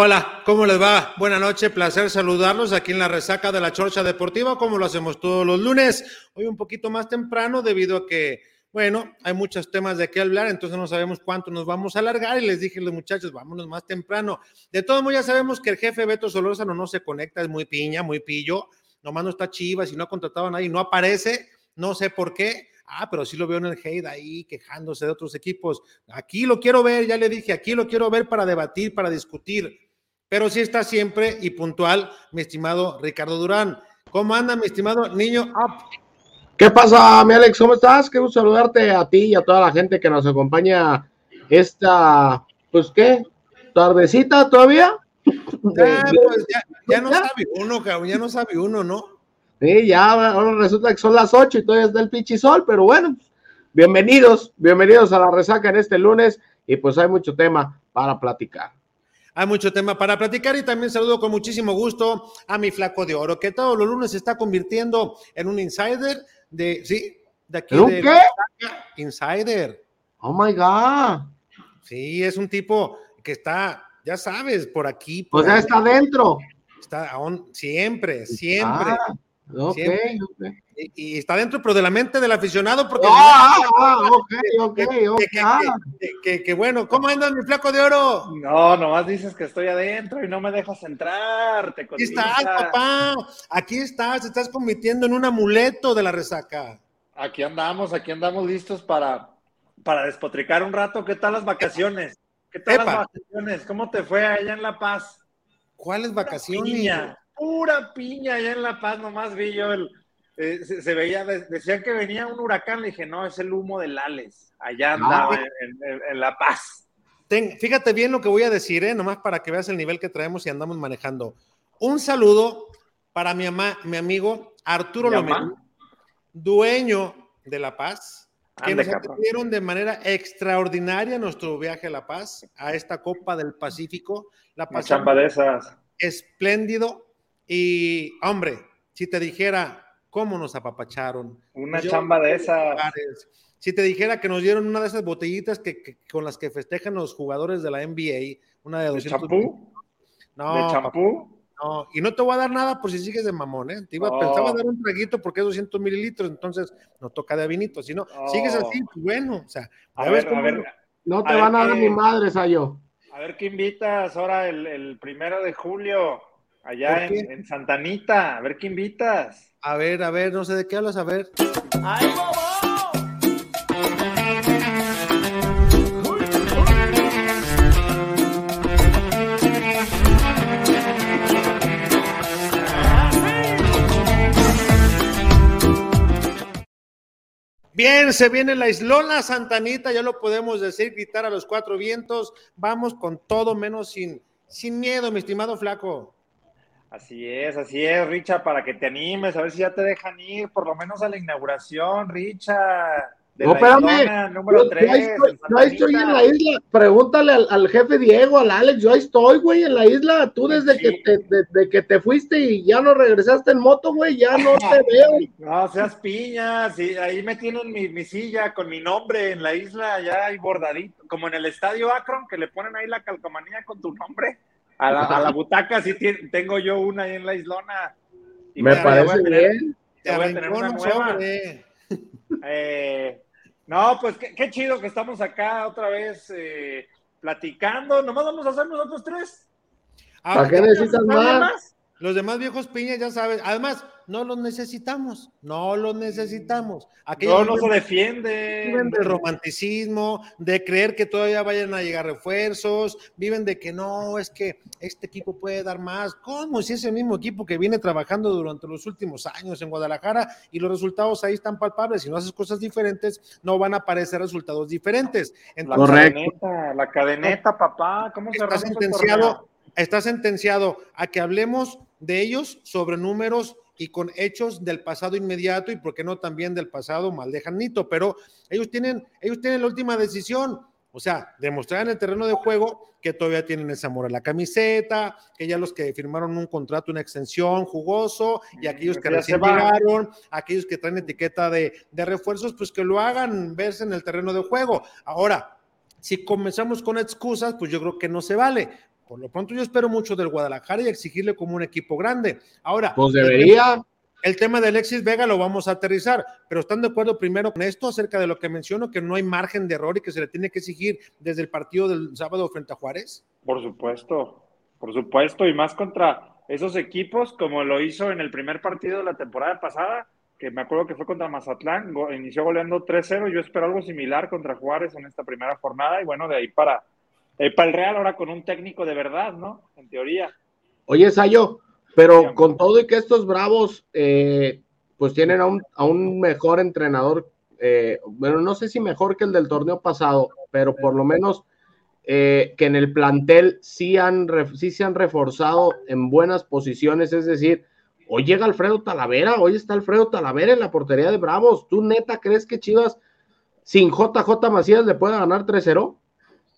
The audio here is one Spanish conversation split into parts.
Hola, ¿cómo les va? Buenas noches, placer saludarlos aquí en la resaca de la Chorcha Deportiva, como lo hacemos todos los lunes. Hoy un poquito más temprano debido a que, bueno, hay muchos temas de qué hablar, entonces no sabemos cuánto nos vamos a alargar y les dije a los muchachos, vámonos más temprano. De todos modos, ya sabemos que el jefe Beto Solórzano no se conecta, es muy piña, muy pillo, nomás no está chivas y no ha contratado a nadie, no aparece, no sé por qué. Ah, pero sí lo veo en el hate ahí quejándose de otros equipos. Aquí lo quiero ver, ya le dije, aquí lo quiero ver para debatir, para discutir pero sí está siempre y puntual, mi estimado Ricardo Durán. ¿Cómo anda, mi estimado niño up? ¿Qué pasa, mi Alex? ¿Cómo estás? Qué gusto saludarte a ti y a toda la gente que nos acompaña esta, pues, ¿qué? ¿Tardecita todavía? Ya, pues, ya, no sabe uno, cabrón, ya no sabe uno, ¿no? Sí, ya ahora resulta que son las ocho y todavía está el pichisol, pero bueno, bienvenidos, bienvenidos a la resaca en este lunes y pues hay mucho tema para platicar. Hay mucho tema para platicar y también saludo con muchísimo gusto a mi flaco de oro, que todos los lunes se está convirtiendo en un insider de, sí, de aquí. de qué? Insider. Oh my God. Sí, es un tipo que está, ya sabes, por aquí. Por o sea, está dentro. Está siempre, siempre. Ah, ok, ok y, está dentro, pero de la mente del aficionado, porque. Ah, ah, ok, ok, ok. Que, bueno, ¿cómo andas, mi flaco de oro? No, nomás dices que estoy adentro y no me dejas entrar. Te Aquí estás, papá. Aquí estás, estás convirtiendo en un amuleto de la resaca. Aquí andamos, aquí andamos listos para, para despotricar un rato. ¿Qué tal las vacaciones? ¿Qué tal las vacaciones? ¿Cómo te fue allá en La Paz? ¿Cuáles vacaciones? Piña, pura piña allá en La Paz, nomás vi yo el eh, se, veía, decían que venía un huracán, le dije, no, es el humo del Ales, allá andaba en, La Paz. fíjate bien lo que voy a decir, ¿eh? nomás para que veas el nivel que traemos y andamos manejando. Un saludo para mi, mi amigo Arturo Lomé, dueño de La Paz, que nos atendieron de manera extraordinaria nuestro viaje a La Paz, a esta Copa del Pacífico. La Paz. esas. Espléndido. Y, hombre, si te dijera, cómo nos apapacharon. Una chamba de esas. Si te dijera que nos dieron una de esas botellitas que, con las que festejan los jugadores de la NBA, una de 200. ¿De champú? No. ¿De champú? No, y no te voy a dar nada por si sigues de mamón, ¿eh? Te iba, a pensaba dar un traguito porque es 200 mililitros, entonces no toca de vinito. Si no, sigues así, pues bueno, o sea, a ver, a ver, no te van a dar ni madres a yo. A ver qué invitas ahora el, el primero de julio, allá en, en Santanita, a ver qué invitas. A ver, a ver, no sé de qué hablas, a ver. ¡Ay, Bien, se viene la Islona Santanita, ya lo podemos decir, gritar a los cuatro vientos. Vamos con todo menos sin, sin miedo, mi estimado flaco. Así es, así es, Richa, para que te animes, a ver si ya te dejan ir, por lo menos a la inauguración, Richa. no, espérame. Número 3, yo, ahí estoy, yo ahí estoy en la isla. Pregúntale al, al, jefe Diego, al Alex. Yo ahí estoy, güey, en la isla. Tú desde sí. que, te, de, que te fuiste y ya no regresaste en moto, güey, ya no te veo. No seas piña. Sí, ahí me tienen mi, mi, silla con mi nombre en la isla, ya hay bordadito. Como en el estadio Akron, que le ponen ahí la calcomanía con tu nombre. A la, a la butaca, sí tengo yo una ahí en la islona. Y me parece bien. Ya voy a tener una nueva. Eh, no, pues qué, qué, chido que estamos acá otra vez eh, platicando. Nomás vamos a hacer nosotros tres. Ah, ¿Para qué necesitas más? más? Los demás viejos piñas ya saben. Además, no los necesitamos, no los necesitamos. Aquellos no, no se defienden. Viven del romanticismo, de creer que todavía vayan a llegar refuerzos, viven de que no, es que este equipo puede dar más. ¿Cómo? Si es el mismo equipo que viene trabajando durante los últimos años en Guadalajara y los resultados ahí están palpables. Si no haces cosas diferentes, no van a aparecer resultados diferentes. Entonces, la cadeneta, la cadeneta, papá, ¿cómo se está sentenciado, está sentenciado a que hablemos de ellos sobre números y con hechos del pasado inmediato y por qué no también del pasado mal lejanito, pero ellos tienen, ellos tienen la última decisión, o sea, demostrar en el terreno de juego que todavía tienen ese amor a la camiseta, que ya los que firmaron un contrato, una extensión jugoso, y aquellos que recién llegaron, aquellos que traen etiqueta de, de refuerzos, pues que lo hagan verse en el terreno de juego. Ahora, si comenzamos con excusas, pues yo creo que no se vale. Por lo pronto yo espero mucho del Guadalajara y exigirle como un equipo grande. Ahora, pues debería. El tema, el tema de Alexis Vega lo vamos a aterrizar, pero ¿están de acuerdo primero con esto acerca de lo que menciono, que no hay margen de error y que se le tiene que exigir desde el partido del sábado frente a Juárez? Por supuesto, por supuesto, y más contra esos equipos como lo hizo en el primer partido de la temporada pasada, que me acuerdo que fue contra Mazatlán, inició goleando 3-0, yo espero algo similar contra Juárez en esta primera jornada y bueno, de ahí para eh, para el Real ahora con un técnico de verdad, ¿no? En teoría. Oye, Sayo, pero con todo y que estos bravos, eh, pues tienen a un, a un mejor entrenador, eh, bueno, no sé si mejor que el del torneo pasado, pero por lo menos eh, que en el plantel sí, han, sí se han reforzado en buenas posiciones, es decir, hoy llega Alfredo Talavera, hoy está Alfredo Talavera en la portería de Bravos. ¿Tú neta crees que Chivas sin JJ Macías le pueda ganar 3-0?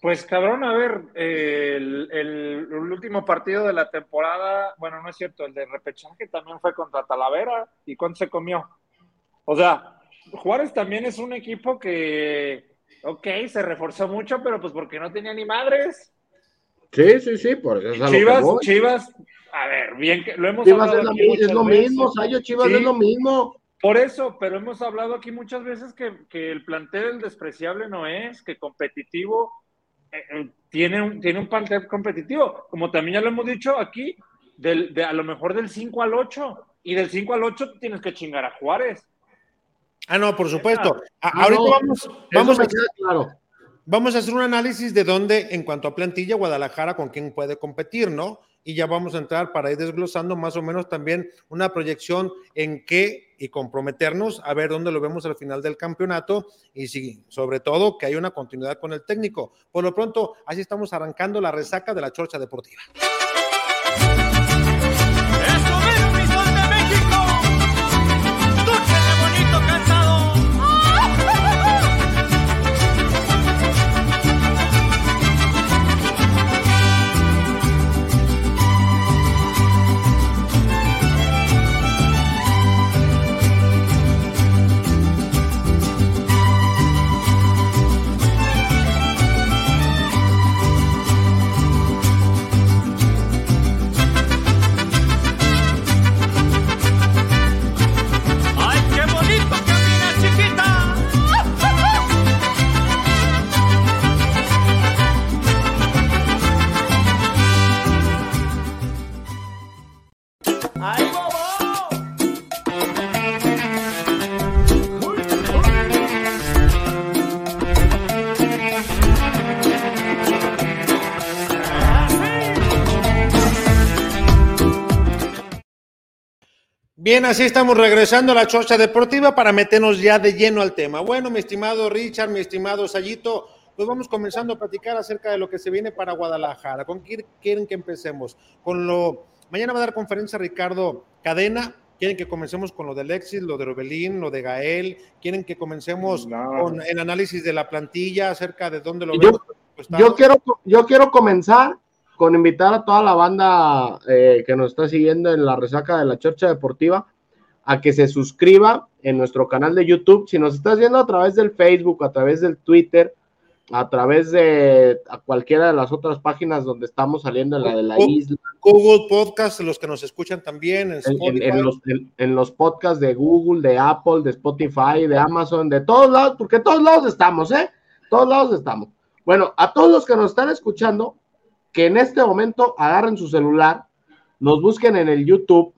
Pues cabrón, a ver, eh, el, el, el, último partido de la temporada, bueno, no es cierto, el de repechaje también fue contra Talavera. ¿Y cuánto se comió? O sea, Juárez también es un equipo que, ok, se reforzó mucho, pero pues porque no tenía ni madres. Sí, sí, sí, por eso es Chivas, Chivas, a ver, bien que lo hemos Chivas hablado es, lo, es lo mismo, Sayo, Chivas sí, es lo mismo. Por eso, pero hemos hablado aquí muchas veces que, que el plantel el despreciable no es, que competitivo tiene un, tiene un plantel competitivo, como también ya lo hemos dicho aquí, del, de, a lo mejor del 5 al 8, y del 5 al 8 tienes que chingar a Juárez. Ah, no, por supuesto. A, ahorita vamos, vamos a, claro. vamos a hacer un análisis de dónde, en cuanto a plantilla, Guadalajara con quién puede competir, ¿no? Y ya vamos a entrar para ir desglosando más o menos también una proyección en qué y comprometernos a ver dónde lo vemos al final del campeonato y sobre todo que hay una continuidad con el técnico. Por lo pronto, así estamos arrancando la resaca de la Chorcha Deportiva. Bien, así estamos regresando a la chocha deportiva para meternos ya de lleno al tema. Bueno, mi estimado Richard, mi estimado Sayito, pues vamos comenzando a platicar acerca de lo que se viene para Guadalajara. ¿Con quién quieren que empecemos? Con lo. Mañana va a dar conferencia Ricardo Cadena quieren que comencemos con lo de Alexis, lo de Robelín, lo de Gael, quieren que comencemos con el análisis de la plantilla acerca de dónde lo yo, Yo quiero, yo quiero comenzar con invitar a toda la banda eh, que nos está siguiendo en la resaca de la Chorcha Deportiva a que se suscriba en nuestro canal de YouTube. Si nos estás viendo a través del Facebook, a través del Twitter, a través de cualquiera de las otras páginas donde estamos saliendo en la de la isla. Google Podcast, los que nos escuchan también. En, en, los, en, los, podcasts de Google, de Apple, de Spotify, de Amazon, de todos lados, porque todos lados estamos, ¿eh? Todos lados estamos. Bueno, a todos los que nos están escuchando, que en este momento agarren su celular, nos busquen en el YouTube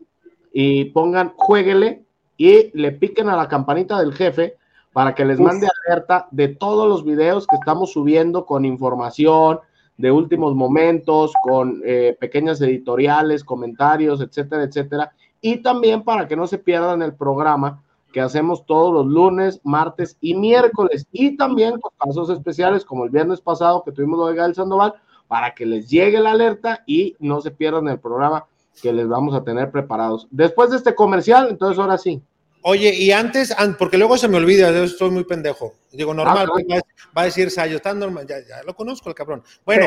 y pongan jueguele y le piquen a la campanita del jefe para que les mande alerta de todos los videos que estamos subiendo con información de últimos momentos, con eh, pequeñas editoriales, comentarios, etcétera, etcétera. Y también para que no se pierdan el programa que hacemos todos los lunes, martes y miércoles. Y también con casos especiales como el viernes pasado que tuvimos lo de Gael Sandoval, para que les llegue la alerta y no se pierdan el programa que les vamos a tener preparados. Después de este comercial, entonces ahora sí. Oye, y antes, porque luego se me olvida, yo estoy muy pendejo. Digo, normal, ah, va a decir Sayo, está normal, ya, ya, lo conozco el cabrón. Bueno,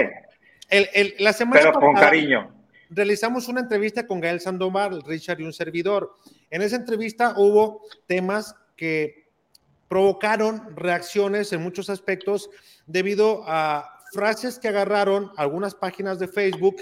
el, la semana Pero con cariño. Realizamos una entrevista con Gael Sandoval, Richard y un servidor. En esa entrevista hubo temas que provocaron reacciones en muchos aspectos debido a frases que agarraron algunas páginas de Facebook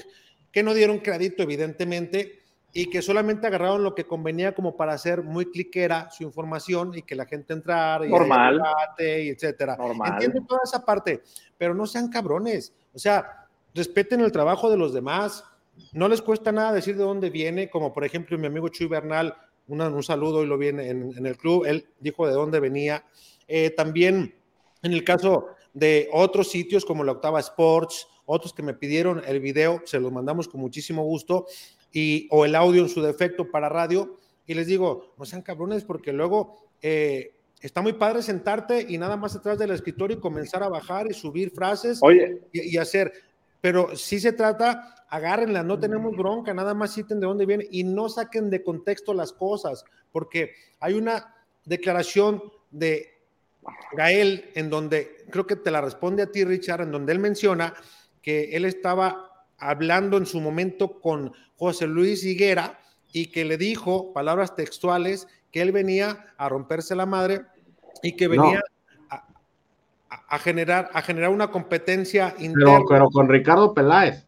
que no dieron crédito, evidentemente, y que solamente agarraron lo que convenía como para hacer muy cliquera su información y que la gente entrara y, Normal. y etcétera. Entiendo toda esa parte, pero no sean cabrones. O sea, respeten el trabajo de los demás. No les cuesta nada decir de dónde viene, como por ejemplo mi amigo Chuy Bernal, un saludo y lo viene en, el club, él dijo de dónde venía. Eh, también en el caso de otros sitios como la Octava Sports, otros que me pidieron el video, se los mandamos con muchísimo gusto y, o el audio en su defecto para radio. Y les digo, no sean cabrones porque luego eh, está muy padre sentarte y nada más atrás del escritorio y comenzar a bajar y subir frases Y, hacer. Pero si se trata, agárrenla, no tenemos bronca, nada más citen de dónde viene y no saquen de contexto las cosas, porque hay una declaración de Gael en donde, creo que te la responde a ti, Richard, en donde él menciona que él estaba hablando en su momento con José Luis Higuera y que le dijo, palabras textuales, que él venía a romperse la madre y que venía a, generar, a generar una competencia interna. Pero, con Ricardo Peláez.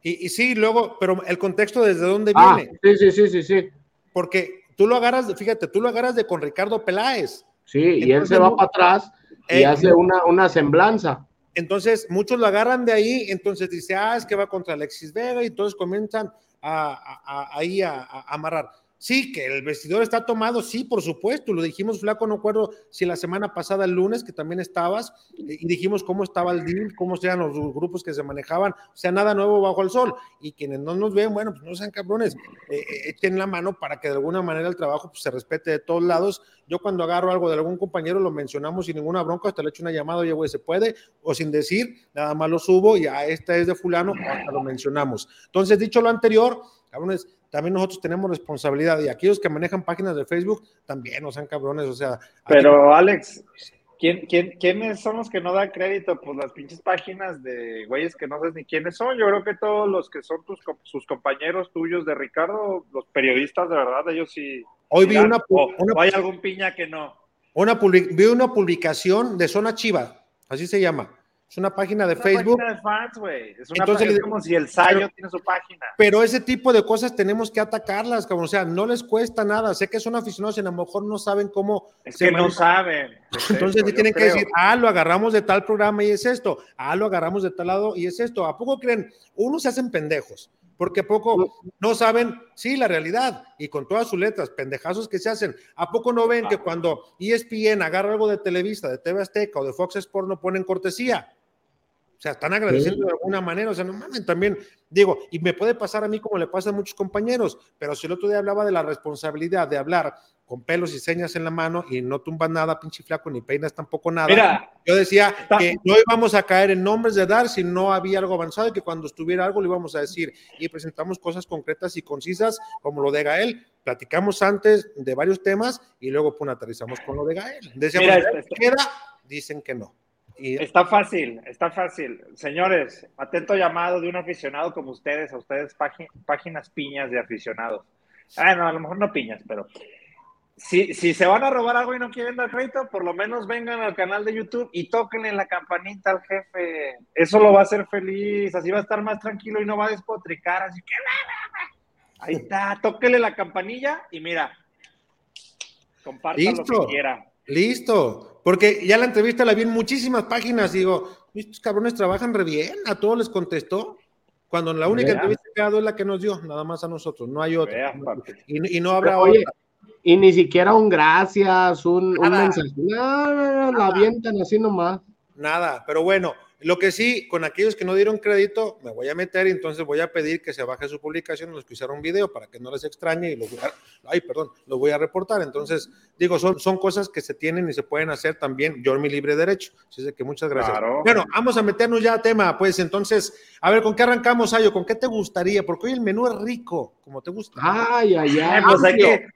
Y, sí, luego, pero el contexto desde dónde ah, viene. Sí, sí, sí, sí, sí. Porque tú lo agarras, fíjate, tú lo agarras de con Ricardo Peláez. Sí, y él se va para atrás y eh, hace una, una semblanza. Entonces, muchos lo agarran de ahí, entonces dice, ah, es que va contra Alexis Vega, y entonces comienzan a, ahí a, amarrar. Sí, que el vestidor está tomado, sí, por supuesto, lo dijimos, Flaco, no acuerdo si la semana pasada, el lunes, que también estabas, y dijimos cómo estaba el deal, cómo sean los grupos que se manejaban, o sea, nada nuevo bajo el sol, y quienes no nos ven, bueno, pues no sean cabrones, eh, eh, echen la mano para que de alguna manera el trabajo pues, se respete de todos lados. Yo cuando agarro algo de algún compañero lo mencionamos sin ninguna bronca, hasta le echo una llamada, oye, güey, se puede, o sin decir, nada más lo subo, y a esta es de fulano, hasta lo mencionamos. Entonces, dicho lo anterior, cabrones, también nosotros tenemos responsabilidad y aquellos que manejan páginas de Facebook también no sean cabrones, o sea. Pero Alex, ¿quién, quién, quiénes son los que no dan crédito? Pues las pinches páginas de güeyes que no sabes ni quiénes son. Yo creo que todos los que son tus, sus compañeros tuyos de Ricardo, los periodistas de verdad, ellos sí. Hoy vi una, o, hay algún piña que no. Una vi una publicación de Zona Chiva, así se llama es una página de Facebook. Página de fans, güey. Es una Entonces, página, como si el Sayo tiene su página. Pero ese tipo de cosas tenemos que atacarlas, como o sea, no les cuesta nada. Sé que son aficionados y a lo mejor no saben cómo. Es que no saben. Entonces tienen que decir, ah, lo agarramos de tal programa y es esto. Ah, lo agarramos de tal lado y es esto. ¿A poco creen? Unos se hacen pendejos porque poco no saben, sí, la realidad, y con todas sus letras, pendejazos que se hacen. ¿A poco no ven que cuando ESPN agarra algo de Televista, de TV Azteca o de Fox Sports no ponen cortesía? O sea, están agradeciendo de alguna manera. O sea, no mames, también digo, y me puede pasar a mí como le pasa a muchos compañeros, pero si el otro día hablaba de la responsabilidad de hablar con pelos y señas en la mano y no tumbas nada, pinche flaco, ni peinas tampoco nada. Mira, yo decía que no íbamos a caer en nombres de dar si no había algo avanzado y que cuando estuviera algo le íbamos a decir y presentamos cosas concretas y concisas como lo de Gael, platicamos antes de varios temas y luego pum, aterrizamos con lo de Gael. Decíamos, Mira, "Gael este- queda, dicen que no. Y Está fácil, está fácil. Señores, atento llamado de un aficionado como ustedes, a ustedes pági- páginas piñas de aficionados. Ah, no, a lo mejor no piñas, pero si, si se van a robar algo y no quieren dar crédito, por lo menos vengan al canal de YouTube y tóquenle la campanita al jefe. Eso lo va a hacer feliz, así va a estar más tranquilo y no va a despotricar, así que... Ahí está, tóquenle la campanilla y mira, compartan lo que quiera. Listo, porque ya la entrevista la vi en muchísimas páginas. Digo, estos cabrones trabajan re bien, a todos les contestó. Cuando la única entrevista que ha dado es la que nos dio, nada más a nosotros, no hay otra. Y, y no habrá Oye, otra. y ni siquiera un gracias, un, un mensaje. No, no, no, la avientan así nomás. Nada, pero bueno, lo que sí, con aquellos que no dieron crédito, me voy a meter y entonces voy a pedir que se baje su publicación, los que hicieron video, para que no les extrañe y los voy a, ay, perdón, los voy a reportar. Entonces, digo, son, son cosas que se tienen y se pueden hacer también, yo en mi libre derecho. Así es que muchas gracias. Claro. Bueno, vamos a meternos ya a tema, pues entonces, a ver, ¿con qué arrancamos, Ayo? ¿Con qué te gustaría? Porque hoy el menú es rico, como te gusta. Ay, ay, ay. pues hay que,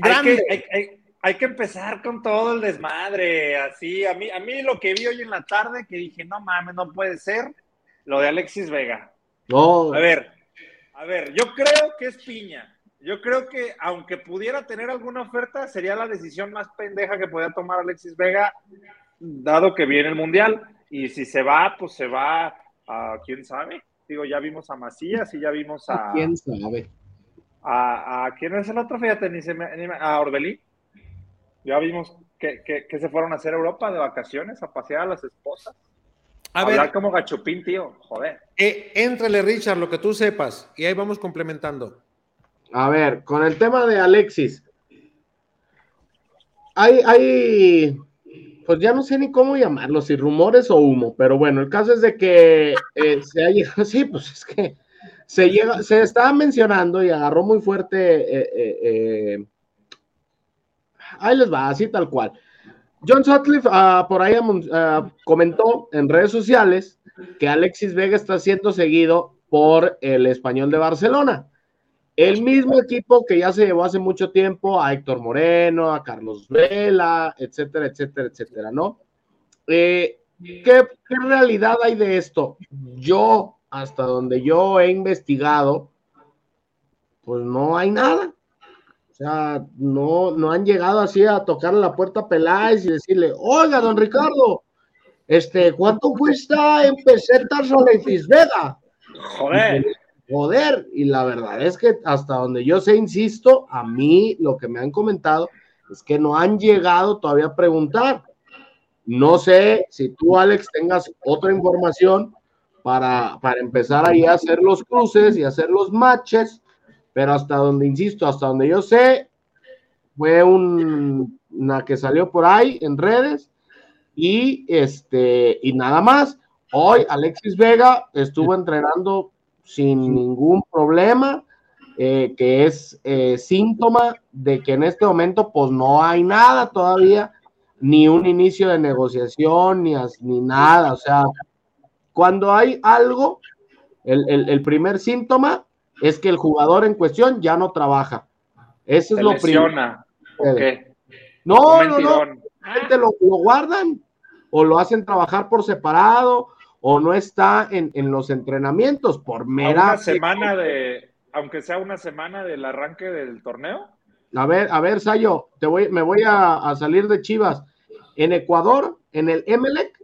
hay, que, hay, hay- que empezar con todo el desmadre, así. A mí, a mí lo que vi hoy en la tarde, que dije, no mames, no puede ser, lo de Alexis Vega. No, A ver, a ver, yo creo que es piña. Yo creo que aunque pudiera tener alguna oferta, sería la decisión más pendeja que podía tomar Alexis Vega, dado que viene el Mundial. Y si se va, pues se va a quién sabe. Digo, ya vimos a Macías y ya vimos a, quién sabe. a, a- quién es el otro, fíjate, ni se me- ni me- a Orbelín. Ya vimos que, que- que se fueron a hacer a Europa de vacaciones, a pasear a las esposas. A hablar ver, como gachupín, tío. Joder. eh, éntrale, Richard, lo que tú sepas, y ahí vamos complementando. A ver, con el tema de Alexis. Hay, hay, pues ya no sé ni cómo llamarlo, si rumores o humo, pero bueno, el caso es de que eh, se ha llegado, sí, pues es que se llega, se estaba mencionando y agarró muy fuerte, eh, eh, eh, ahí les va, así tal cual. John Sutcliffe ah, por ahí ah, comentó en redes sociales que Alexis Vega está siendo seguido por el español de Barcelona. El mismo equipo que ya se llevó hace mucho tiempo a Héctor Moreno, a Carlos Vela, etcétera, etcétera, etcétera, ¿no? Eh, ¿qué, qué realidad hay de esto? Yo, hasta donde yo he investigado, pues no hay nada. O sea, no, no han llegado así a tocarle la puerta a Peláez y decirle, oiga, don Ricardo, este, ¿cuánto cuesta en pesetas Alexis Vega? Joder. Joder, y la verdad es que hasta donde yo sé, insisto, a mí lo que me han comentado es que no han llegado todavía a preguntar. No sé si tú, Alex, tengas otra información para, para empezar ahí a hacer los cruces y hacer los matches, pero hasta donde, insisto, hasta donde yo sé, fue un- una que salió por ahí en redes y este y nada más. Hoy Alexis Vega estuvo entrenando sin ningún problema, eh, que es eh, síntoma de que en este momento pues no hay nada todavía, ni un inicio de negociación, ni, ni nada. O sea, cuando hay algo, el, el- el primer síntoma es que el jugador en cuestión ya no trabaja. Eso es Se lo primero. lesiona. ¿O qué? No, no, no, lo, lo guardan o lo hacen trabajar por separado o no está en, en los entrenamientos por mera. una semana de, aunque sea una semana del arranque del torneo. A ver, a ver, Sayo, te voy, me voy a, a salir de Chivas. En Ecuador, en el Emelec,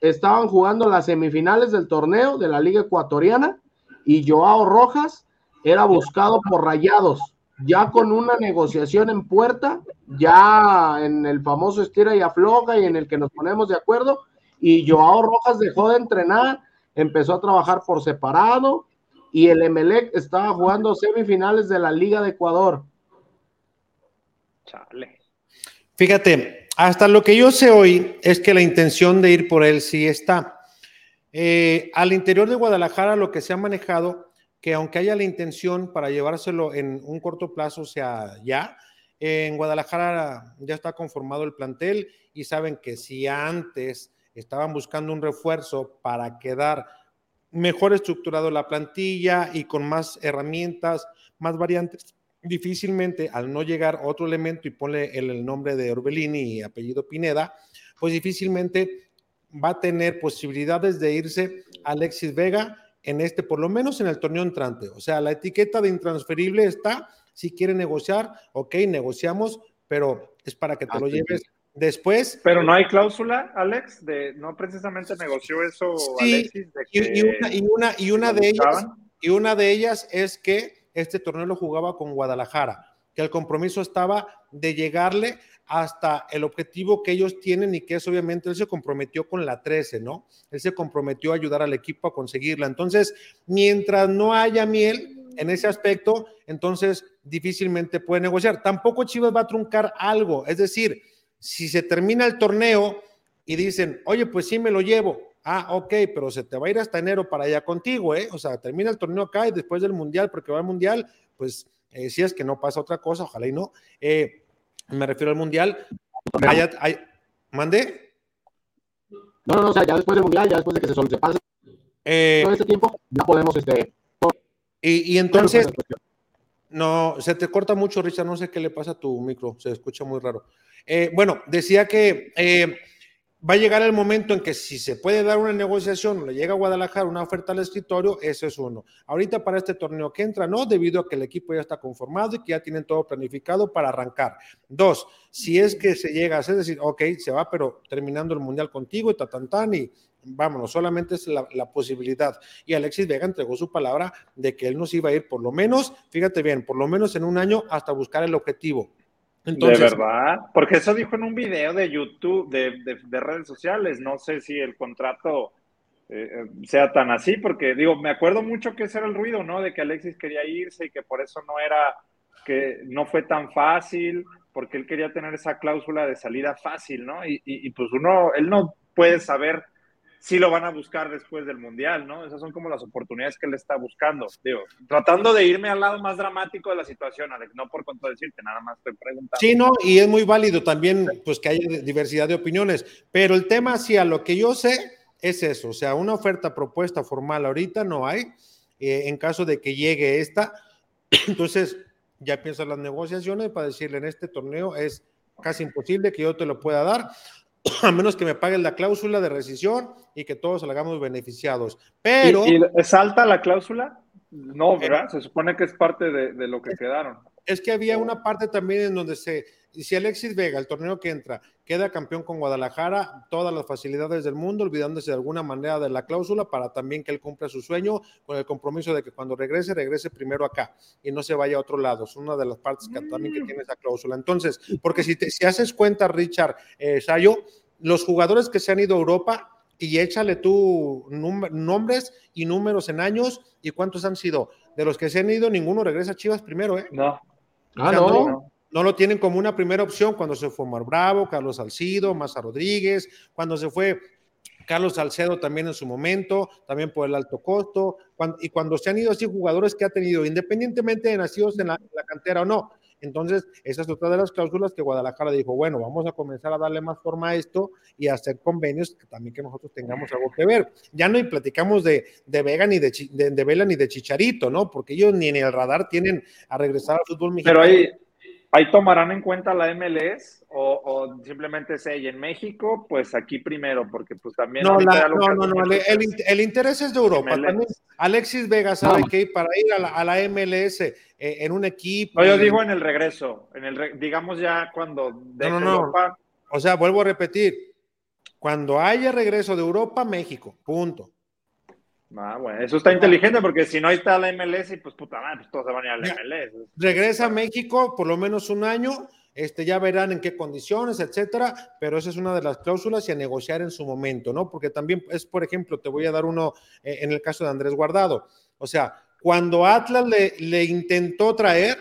estaban jugando las semifinales del torneo de la Liga Ecuatoriana y Joao Rojas era buscado por Rayados, ya con una negociación en puerta, ya en el famoso estira y afloja y en el que nos ponemos de acuerdo, y Joao Rojas dejó de entrenar, empezó a trabajar por separado y el Emelec estaba jugando semifinales de la Liga de Ecuador. Chale. Fíjate, hasta lo que yo sé hoy es que la intención de ir por él sí está. Eh, al interior de Guadalajara lo que se ha manejado, que aunque haya la intención para llevárselo en un corto plazo, o sea, ya, en Guadalajara ya está conformado el plantel y saben que si antes estaban buscando un refuerzo para quedar mejor estructurado la plantilla y con más herramientas, más variantes difícilmente al no llegar otro elemento y ponle el, nombre de Orbelini y apellido Pineda, pues difícilmente va a tener posibilidades de irse Alexis Vega en este, por lo menos en el torneo entrante. O sea, la etiqueta de intransferible está, si quiere negociar, ok, negociamos, pero es para que te lo lleves después. Pero no hay cláusula, Alex, de no precisamente negoció eso Alexis. y, una, y, una, de ellas, y una de ellas es que este torneo lo jugaba con Guadalajara, que el compromiso estaba de llegarle hasta el objetivo que ellos tienen y que es obviamente él se comprometió con la 13, ¿no? Él se comprometió a ayudar al equipo a conseguirla. Entonces, mientras no haya miel en ese aspecto, entonces difícilmente puede negociar. Tampoco Chivas va a truncar algo, es decir, si se termina el torneo y dicen, oye, pues sí me lo llevo. Ah, ok, pero se te va a ir hasta enero para allá contigo, ¿eh? O sea, termina el torneo acá y después del mundial, porque va al mundial, pues eh, si es que no pasa otra cosa, ojalá y no. Eh, me refiero al mundial. hay, ¿Mande? No, no, no, o sea, ya después del mundial, ya después de que se, se pase eh, todo este tiempo, ya podemos, este. Y, y entonces, no, se te corta mucho, Richard, no sé qué le pasa a tu micro, se escucha muy raro. Eh, bueno, decía que eh, va a llegar el momento en que si se puede dar una negociación, le llega a Guadalajara una oferta al escritorio, eso es uno. Ahorita para este torneo que entra, no, debido a que el equipo ya está conformado y que ya tienen todo planificado para arrancar. Dos, si es que se llega a hacer, decir, ok, se va, pero terminando el mundial contigo y tatantán y vámonos, solamente es la, la, posibilidad. Y Alexis Vega entregó su palabra de que él nos iba a ir por lo menos, fíjate bien, por lo menos en un año hasta buscar el objetivo de verdad, porque eso dijo en un video de YouTube, de, redes sociales. No sé si el contrato eh, eh, sea tan así, porque digo, me acuerdo mucho que ese era el ruido, ¿no? De que Alexis quería irse y que por eso no era, que no fue tan fácil, porque él quería tener esa cláusula de salida fácil, ¿no? Y, y pues uno, él no puede saber sí lo van a buscar después del Mundial, ¿no? Esas son como las oportunidades que él está buscando. Digo, tratando de irme al lado más dramático de la situación, Alex, no por contradecirte, nada más estoy preguntando. Sí, no, y es muy válido también, pues que haya diversidad de opiniones, pero el tema, sí, a lo que yo sé, es eso, o sea, una oferta propuesta formal ahorita no hay, eh, en caso de que llegue esta, entonces ya empiezan las negociaciones para decirle en este torneo es casi imposible que yo te lo pueda dar, a menos que me paguen la cláusula de rescisión y que todos salgamos beneficiados. Pero. ¿Y, es alta la cláusula? No, ¿verdad? Se supone que es parte de, de lo que quedaron. Es que había una parte también en donde se y si Alexis Vega, el torneo que entra, queda campeón con Guadalajara, todas las facilidades del mundo, olvidándose de alguna manera de la cláusula para también que él cumpla su sueño con el compromiso de que cuando regrese, regrese primero acá y no se vaya a otro lado. Es una de las partes que también que mm. tiene esa cláusula. Entonces, porque si, te, si haces cuenta, Richard eh, Sayo, los jugadores que se han ido a Europa, y échale tú nombres y números en años y cuántos han sido. De los que se han ido, ninguno regresa a Chivas primero, ¿eh? No. Ah, no no lo tienen como una primera opción cuando se fue Omar Bravo, Carlos Salcido, Maza Rodríguez, cuando se fue Carlos Salcedo también en su momento, también por el alto costo, y cuando se han ido así jugadores que ha tenido, independientemente de nacidos en la, cantera o no. Entonces, esa es otra de las cláusulas que Guadalajara dijo, bueno, vamos a comenzar a darle más forma a esto y a hacer convenios que también que nosotros tengamos algo que ver. Ya no y platicamos de, de Vega ni de, de, Vela ni de Chicharito, ¿no? Porque ellos ni en el radar tienen a regresar al fútbol mexicano. Pero ahí, ¿Ahí tomarán en cuenta la MLS o, simplemente es ella en México? Pues aquí primero, porque pues también... No, no, no, el, interés es de Europa. Alexis Vega sabe que para ir a la, MLS eh, en un equipo... No, yo digo en el regreso, en el digamos ya cuando de Europa... O sea, vuelvo a repetir, cuando haya regreso de Europa, México, punto. Ah, bueno, eso está inteligente porque si no ahí está la MLS y pues puta madre, pues todos se van a ir a la MLS. Regresa a México por lo menos un año, este, ya verán en qué condiciones, etcétera, pero esa es una de las cláusulas y a negociar en su momento, ¿no? Porque también es, por ejemplo, te voy a dar uno eh, en el caso de Andrés Guardado. O sea, cuando Atlas le, le intentó traer,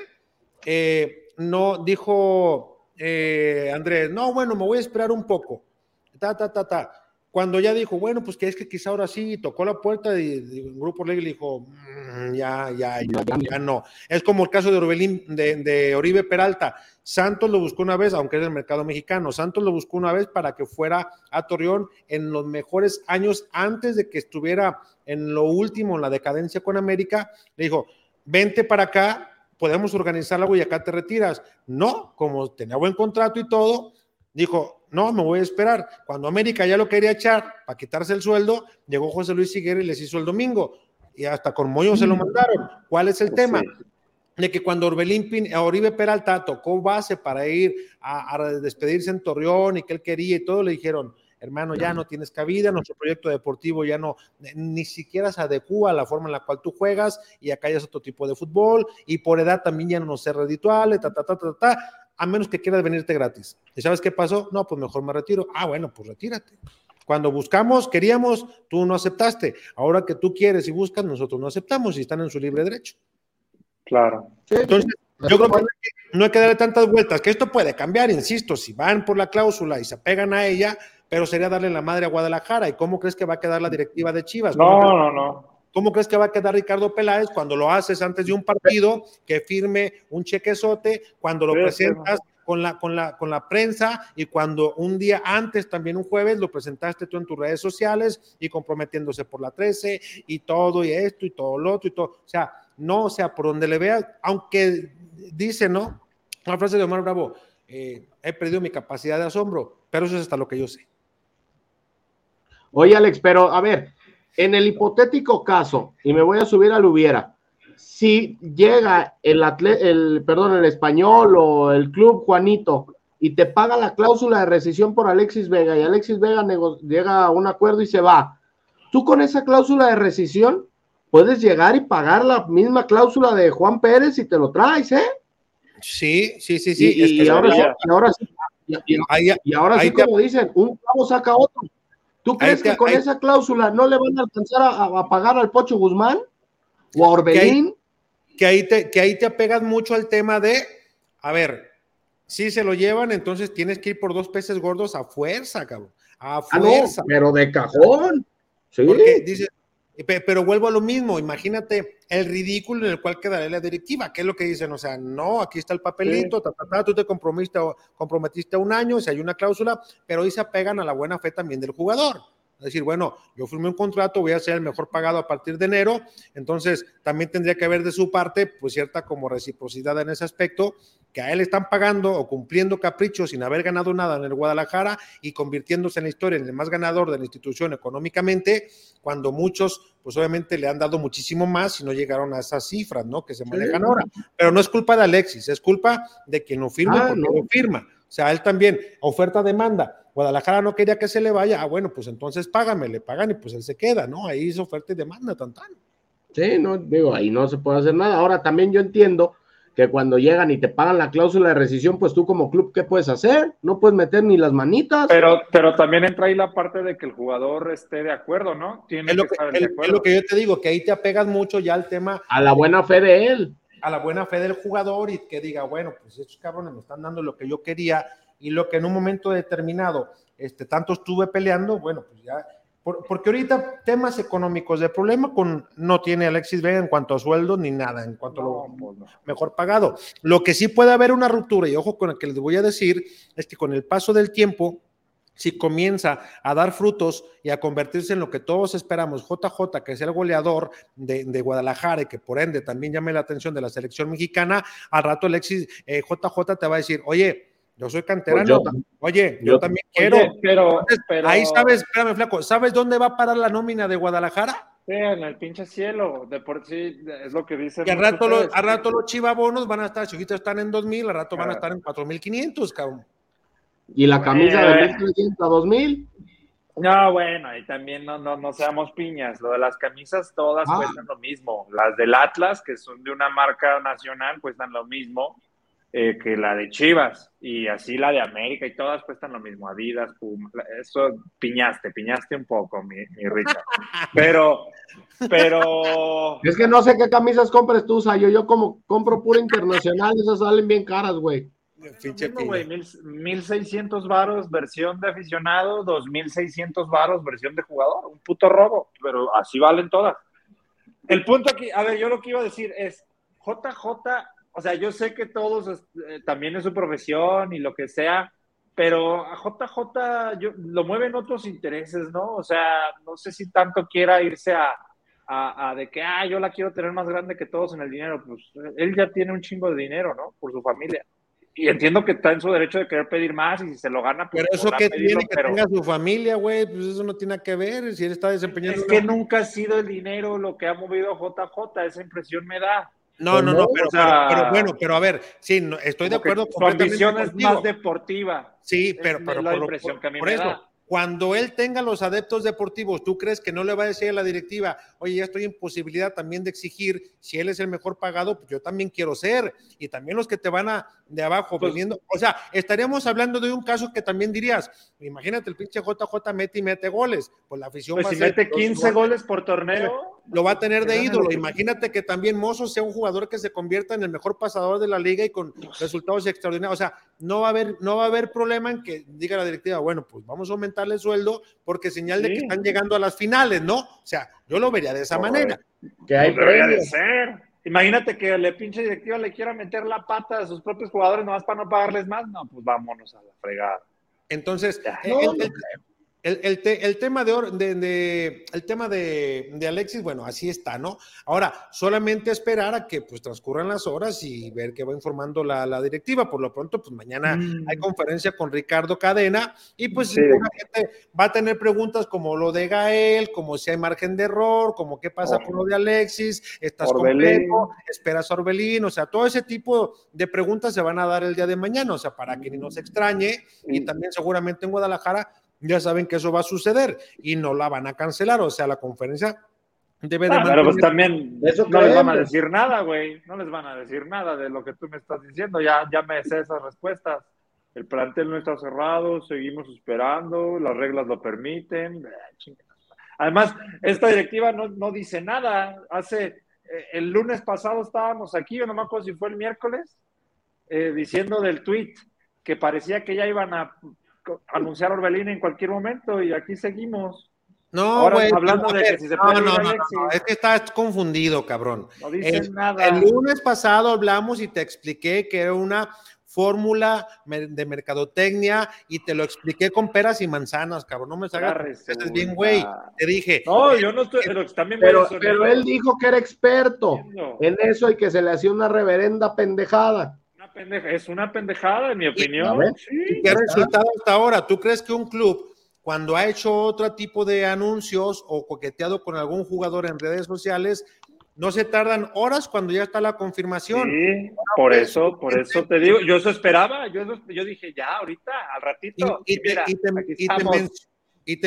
eh, no dijo eh, Andrés, no, bueno, me voy a esperar un poco. Ta, ta, ta, ta cuando ya dijo, bueno, pues que es que quizá ahora sí, tocó la puerta y, el grupo le dijo, mm, ya, ya, ya, ya, no. Es como el caso de, Orbelín, de, Oribe Peralta. Santos lo buscó una vez, aunque es del mercado mexicano. Santos lo buscó una vez para que fuera a Torreón en los mejores años antes de que estuviera en lo último, en la decadencia con América. Le dijo, vente para acá, podemos organizar algo y acá te retiras. No, como tenía buen contrato y todo, dijo, no, me voy a esperar. Cuando América ya lo quería echar para quitarse el sueldo, llegó José Luis Siguera y les hizo el domingo. Y hasta con Moyo se lo mandaron. ¿Cuál es el tema? De que cuando Orbelín a Oribe Peralta tocó base para ir a, a despedirse en Torreón y que él quería y todo, le dijeron, hermano, ya no tienes cabida, nuestro proyecto deportivo ya no, ni siquiera se adecua a la forma en la cual tú juegas y acá ya es otro tipo de fútbol y por edad también ya no nos es redituable, ta, ta, ta, ta, ta, a menos que quieras venirte gratis. ¿Y sabes qué pasó? No, pues mejor me retiro. Ah, bueno, pues retírate. Cuando buscamos, queríamos, tú no aceptaste. Ahora que tú quieres y buscas, nosotros no aceptamos y están en su libre derecho. Claro. Entonces, yo creo que no hay que darle tantas vueltas, que esto puede cambiar, insisto, si van por la cláusula y se pegan a ella, pero sería darle la madre a Guadalajara. ¿Y cómo crees que va a quedar la directiva de Chivas? No, no, no. ¿Cómo crees que va a quedar Ricardo Peláez cuando lo haces antes de un partido que firme un chequezote, cuando lo presentas con la, con, la, con la prensa y cuando un día antes, también un jueves, lo presentaste tú en tus redes sociales y comprometiéndose por la 13 y todo y esto y todo lo otro y todo? O sea, no, o sea, por donde le veas, aunque dice, ¿no? La frase de Omar Bravo, eh, he perdido mi capacidad de asombro, pero eso es hasta lo que yo sé. Oye, Alex, pero a ver, en el hipotético caso, y me voy a subir al hubiera, si llega el, el, perdón, el español o el club Juanito y te paga la cláusula de rescisión por Alexis Vega y Alexis Vega llega a un acuerdo y se va, tú con esa cláusula de rescisión puedes llegar y pagar la misma cláusula de Juan Pérez y te lo traes, ¿eh? Sí, sí, sí, sí. Y, ahora, sí y ahora sí, y, ahora sí, como dicen, un clavo saca otro. ¿Tú crees que con esa cláusula no le van a alcanzar a, pagar al Pocho Guzmán o a Orbelín? Que ahí, te, que ahí te apegas mucho al tema de, a ver, si se lo llevan, entonces tienes que ir por dos peces gordos a fuerza, cabrón. A ah, fuerza. pero de cajón. Sí. Porque dice, pero vuelvo a lo mismo, imagínate el ridículo en el cual quedaría la directiva, ¿qué es lo que dicen? O sea, no, aquí está el papelito, tú te comprometiste, comprometiste a un año, si hay una cláusula, pero ahí se apegan a la buena fe también del jugador. Es decir, bueno, yo firmé un contrato, voy a ser el mejor pagado a partir de enero, entonces también tendría que haber de su parte, pues cierta como reciprocidad en ese aspecto, que a él están pagando o cumpliendo caprichos sin haber ganado nada en el Guadalajara y convirtiéndose en la historia en el más ganador de la institución económicamente, cuando muchos, pues obviamente le han dado muchísimo más y no llegaron a esas cifras, ¿no? Que se manejan ahora. Pero no es culpa de Alexis, es culpa de quien no firma ah, porque no firma. O sea, él también, oferta-demanda Guadalajara no quería que se le vaya, ah, bueno, pues entonces págame, le pagan y pues él se queda, ¿no? Ahí hizo oferta y demanda, tan tan. Sí, no, digo, ahí no se puede hacer nada. Ahora también yo entiendo que cuando llegan y te pagan la cláusula de rescisión, pues tú como club, ¿qué puedes hacer? No puedes meter ni las manitas. Pero, pero también entra ahí la parte de que el jugador esté de acuerdo, ¿no? Tiene es, lo que, es lo que yo te digo, que ahí te apegas mucho ya al tema. A la buena fe de él. A la buena fe del jugador y que diga, bueno, pues estos cabrones me están dando lo que yo quería y lo que en un momento determinado este, tanto estuve peleando, bueno, pues ya, porque ahorita temas económicos, de problema con no tiene Alexis Vega en cuanto a sueldo ni nada, en cuanto a lo pues mejor pagado. Lo que sí puede haber una ruptura, y ojo con el que les voy a decir, es que con el paso del tiempo, si comienza a dar frutos y a convertirse en lo que todos esperamos, JJ, que es el goleador de, Guadalajara y que por ende también llame la atención de la selección mexicana, al rato Alexis JJ eh, te va a decir, oye, yo soy canterano. Pues oye, yo, también quiero. pero, Ahí sabes, espérame, flaco, ¿sabes dónde va a parar la nómina de Guadalajara? Sí, en el pinche cielo, de por sí, es lo que dicen. Y al rato, los, a rato los chivabonos van a estar, chiquitos están en 2000, al rato van a estar en 4500, cabrón. ¿Y la camisa de 1300 a 2000? No, bueno, y también no, no, no seamos piñas. Lo de las camisas todas ah. cuestan lo mismo. Las del Atlas, que son de una marca nacional, cuestan lo mismo. Eh, que la de Chivas y así la de América y todas cuestan lo mismo, Adidas, Puma, eso piñaste, piñaste un poco, mi, mi Richard. Pero, pero... Es que no sé qué camisas compres tú, Sayo, yo como compro pura internacional, esas salen bien caras, güey. Mil seiscientos varos versión de aficionado, dos mil seiscientos varos versión de jugador, un puto robo, pero así valen todas. El punto aquí, a ver, yo lo que iba a decir es, JJ o sea, yo sé que todos eh, también es su profesión y lo que sea, pero a JJ yo, lo mueven otros intereses, ¿no? O sea, no sé si tanto quiera irse a, a, de que, ah, yo la quiero tener más grande que todos en el dinero. Pues él ya tiene un chingo de dinero, ¿no? Por su familia. Y entiendo que está en su derecho de querer pedir más y si se lo gana, pues. Pero eso que tiene que tenga su familia, güey, pues eso no tiene que ver. Si él está desempeñando. Es que nunca ha sido el dinero lo que ha movido a JJ, esa impresión me da. No, no, no, pero, pero, bueno, pero a ver, sí, estoy de acuerdo. Su ambición es más deportiva. Sí, pero, pero la impresión que a mí me da cuando él tenga los adeptos deportivos, ¿tú crees que no le va a decir a la directiva, oye, ya estoy en posibilidad también de exigir, si él es el mejor pagado, pues yo también quiero ser? Y también los que te van a de abajo pues, o sea, estaríamos hablando de un caso que también dirías, imagínate el pinche JJ mete y mete goles, pues la afición pues va si mete 15 goles por torneo, lo va a tener de ídolo. Imagínate que también Mozo sea un jugador que se convierta en el mejor pasador de la liga y con resultados extraordinarios. O sea, no va a haber, no va a haber problema en que diga la directiva, bueno, pues vamos a aumentarle el sueldo porque señal de que están llegando a las finales, ¿no? O sea, yo lo vería de esa manera. Que hay debería ser. Imagínate que le pinche directiva le quiera meter la pata a sus propios jugadores nomás para no pagarles más. No, pues vámonos a la fregada. Entonces, el, tema, de, el tema de, Alexis, bueno, así está, ¿no? Ahora, solamente esperar a que pues transcurran las horas y ver qué va informando la, directiva. Por lo pronto, pues mañana mm. hay conferencia con Ricardo Cadena y pues gente va a tener preguntas como lo de Gael, como si hay margen de error, como qué pasa con lo de Alexis, estás completo, esperas a Orbelín, o sea, todo ese tipo de preguntas se van a dar el día de mañana, o sea, para que ni nos extrañe y mm. también seguramente en Guadalajara ya saben que eso va a suceder y no la van a cancelar, o sea, la conferencia debe de... Ah, pero pues también eso no les van a decir nada, güey, no les van a decir nada de lo que tú me estás diciendo, ya, ya me sé esas respuestas. El plantel no está cerrado, seguimos esperando, las reglas lo permiten. Además, esta directiva no, no dice nada. Hace eh, el lunes pasado estábamos aquí, yo no me acuerdo si fue el miércoles, eh, diciendo del tweet que parecía que ya iban a anunciar Orbelín en cualquier momento y aquí seguimos. No, güey. Hablando de que si se puede no, no, no, es que estás confundido, cabrón. No dicen el, nada. El lunes pasado hablamos y te expliqué que era una fórmula de mercadotecnia y te lo expliqué con peras y manzanas, cabrón. No me salgas. Es bien, güey. Te dije. No, yo no estoy. Pero, también pero, pero él dijo que era experto en eso y que se le hacía una reverenda pendejada es una pendejada, en mi opinión. ¿Y qué resultado hasta ahora? ¿Tú crees que un club, cuando ha hecho otro tipo de anuncios o coqueteado con algún jugador en redes sociales, no se tardan horas cuando ya está la confirmación? Sí, por eso, por eso te digo, yo eso esperaba, yo, yo dije ya, ahorita, al ratito. Y, y te